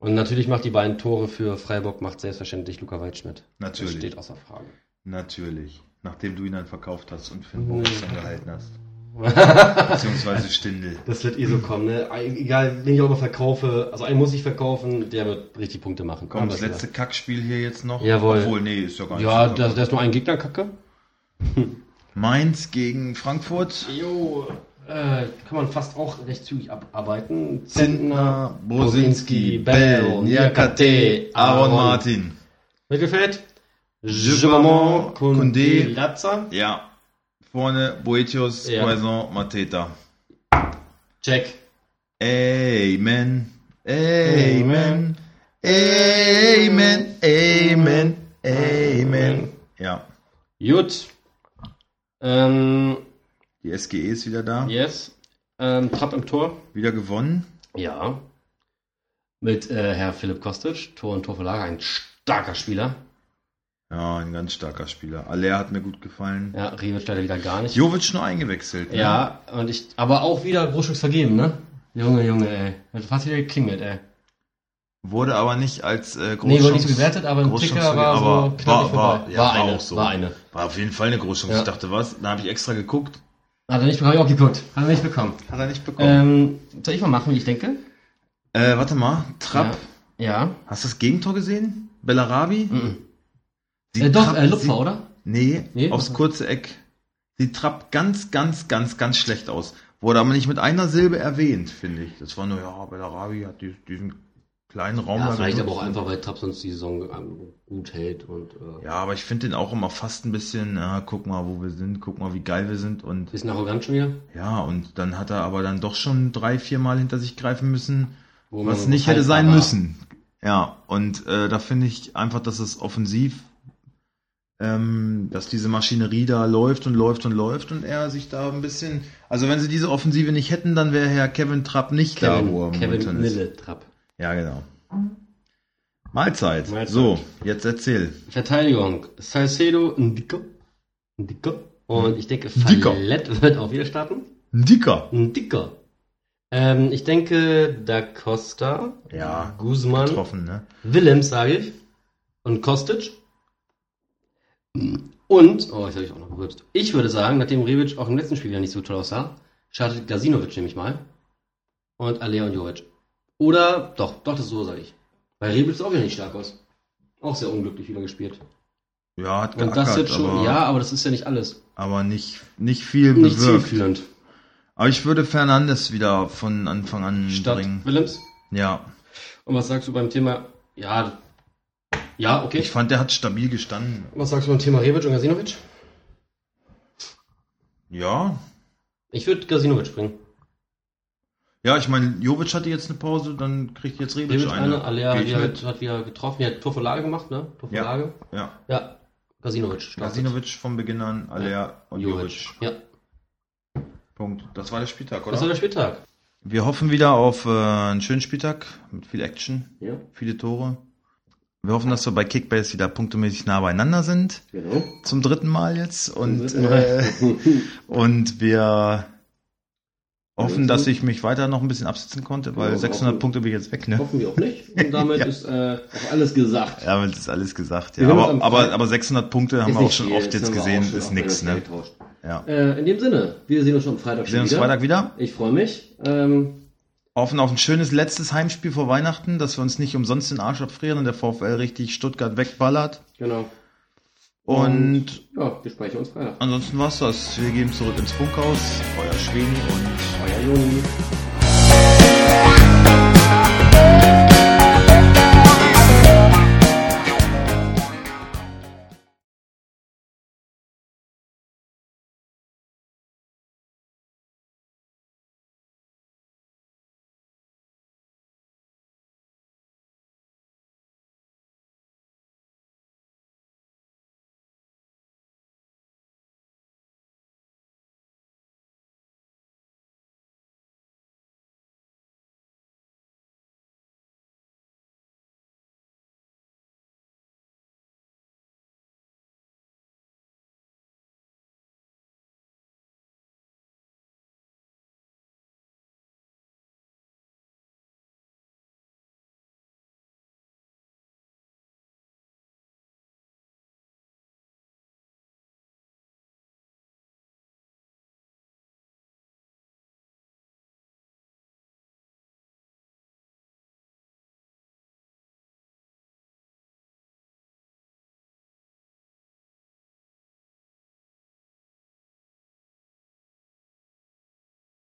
Und natürlich macht die beiden Tore für Freiburg, macht selbstverständlich Luca Waldschmidt. Das Natürlich. steht außer Frage. Natürlich. Nachdem du ihn dann verkauft hast und für den Mhm. Boris dann gehalten hast. Beziehungsweise Stindel. Das wird eh so kommen, ne? Egal, wen ich auch immer verkaufe, also einen muss ich verkaufen, der wird richtig Punkte machen. Komm, Aber das letzte Kackspiel hier jetzt noch. Jawohl. Obwohl, nee, ist ja gar nicht. Ja, so da, da ist nur ein Gegner kacke. Mainz gegen Frankfurt. Jo, äh, kann man fast auch recht zügig abarbeiten. Zentner, Bosinski, Bell, Niakate, Aaron. Martin. Mittelfeld. Gibamon, Koundé. Latza. Ja. Vorne Boetius, Ja. Poisson, Mateta. Check. Amen. Amen. Amen. Amen. Amen. Ja. Gut. Ähm, Die SGE ist wieder da. yes. Ähm, Trapp im Tor. Wieder gewonnen. Ja. Mit äh, Herr Philipp Kostic. Tor und Torverlage. Ein starker Spieler. Ja, ein ganz starker Spieler. Aller hat mir gut gefallen. Ja, Rebic leider wieder gar nicht. Jovic nur eingewechselt. Ne? Ja, und ich, aber auch wieder Großstücks vergeben, ne? Junge, Junge, ey. Hat fast wieder geklingelt, ey. Wurde aber nicht als äh, Großchance. Nee, wurde nicht so gewertet, aber ein Ticker war aber so knapp war, vorbei. war, ja, war, war eine, auch so. war eine. War auf jeden Fall eine Großchance. Ja. Ich dachte, was? Da habe ich extra geguckt. Hat er nicht bekommen, hab ich auch geguckt. Hat er nicht bekommen. Hat er nicht bekommen. Ähm, soll ich mal machen, wie ich denke? Äh, warte mal. Trapp. Ja. Hast du das Gegentor gesehen? Bellarabi? Mhm. Sieht Äh, doch, äh, Lupfer, sieht- oder? Nee, Nee, aufs kurze Eck. Sieht Trapp ganz, ganz, ganz, ganz schlecht aus. Wurde aber nicht mit einer Silbe erwähnt, finde ich. Das war nur, ja, Bellarabi hat die, diesen kleinen Raum Ja, vielleicht aber auch einfach, weil Trapp sonst die Saison ähm, gut hält und äh, Ja, aber ich finde den auch immer fast ein bisschen, ja, guck mal, wo wir sind, guck mal, wie geil wir sind und bisschen arrogant schon wieder. ja, und dann hat er aber dann doch schon drei, vier Mal hinter sich greifen müssen, Wo was nicht halt hätte sein müssen. Ja, und äh, da finde ich einfach, dass es offensiv, ähm, dass diese Maschinerie da läuft und läuft und läuft und er sich da ein bisschen, also wenn sie diese Offensive nicht hätten, dann wäre Herr Kevin Trapp nicht da, wo er Kevin, Kevin. Mille Trapp. Ja, genau. Mahlzeit. Mahlzeit. So, jetzt erzähl. Verteidigung. Salcedo, Ndiko. Ndiko. Und ich denke. Fallett wird auch wieder starten. Ein Dicker. Ndiko. Ähm, ich denke, Da Costa, Ja, Guzman, getroffen, ne? Willems, sage ich. Und Kostic. Und, oh, jetzt habe ich auch noch gewürzt. Ich würde sagen, nachdem Rebic auch im letzten Spiel ja nicht so toll aussah, startet Glasinovic nämlich mal. Und Alea und Jovic. Oder, doch, doch, das ist so, sage ich. Weil Rebic ist auch wieder nicht stark aus. Auch sehr unglücklich wieder gespielt. Ja, hat Und geackert, das jetzt schon, aber, ja, aber das ist ja nicht alles. aber nicht, nicht viel Nicht bewirkt. zielführend. Aber ich würde Fernandes wieder von Anfang an Statt bringen. Willems. Ja, Und was sagst du beim Thema, ja, ja, okay. ich fand, der hat stabil gestanden. was sagst du beim Thema Rebic und Gazinovic? Ja, Ich würde Gazinovic bringen. ja, ich meine, Jovic hatte jetzt eine Pause, dann kriegt jetzt Rebic, Rebic eine, Alea Geh hat hat wieder getroffen, ja, Torvorlage gemacht, ne? Torvorlage. Ja, Ja. Gazinovic. startet. Gasinovic von Beginn an, Alea und Jovic. Ja, Punkt. Das war der Spieltag, oder? das war der Spieltag. Wir hoffen wieder auf äh, einen schönen Spieltag mit viel Action, Ja, viele Tore. Wir hoffen, dass wir bei Kickbase wieder punktemäßig nah beieinander sind. genau. Zum dritten Mal jetzt. Und, dritten Mal. äh, und wir hoffen, dass ich mich weiter noch ein bisschen absitzen konnte, weil Ja, 600 hoffen. Punkte bin ich jetzt weg, ne? Hoffen wir auch nicht. Und damit Ja. ist äh, auch alles gesagt. Ja, das ist alles gesagt, ja. Aber, aber, aber 600 Punkte haben wir auch schon viel, oft jetzt gesehen, ist alles ne? Ja. Äh, in dem Sinne, wir sehen uns schon am Freitag Wir sehen uns wieder. Freitag wieder. Ich freue mich. Ähm, hoffen auf ein schönes letztes Heimspiel vor Weihnachten, dass wir uns nicht umsonst den Arsch abfrieren und der VfL richtig Stuttgart wegballert. Genau. Und, und ja, wir sprechen uns Weihnachten. Ansonsten war's das. Wir gehen zurück ins Funkhaus. Euer Schweni und euer Joni.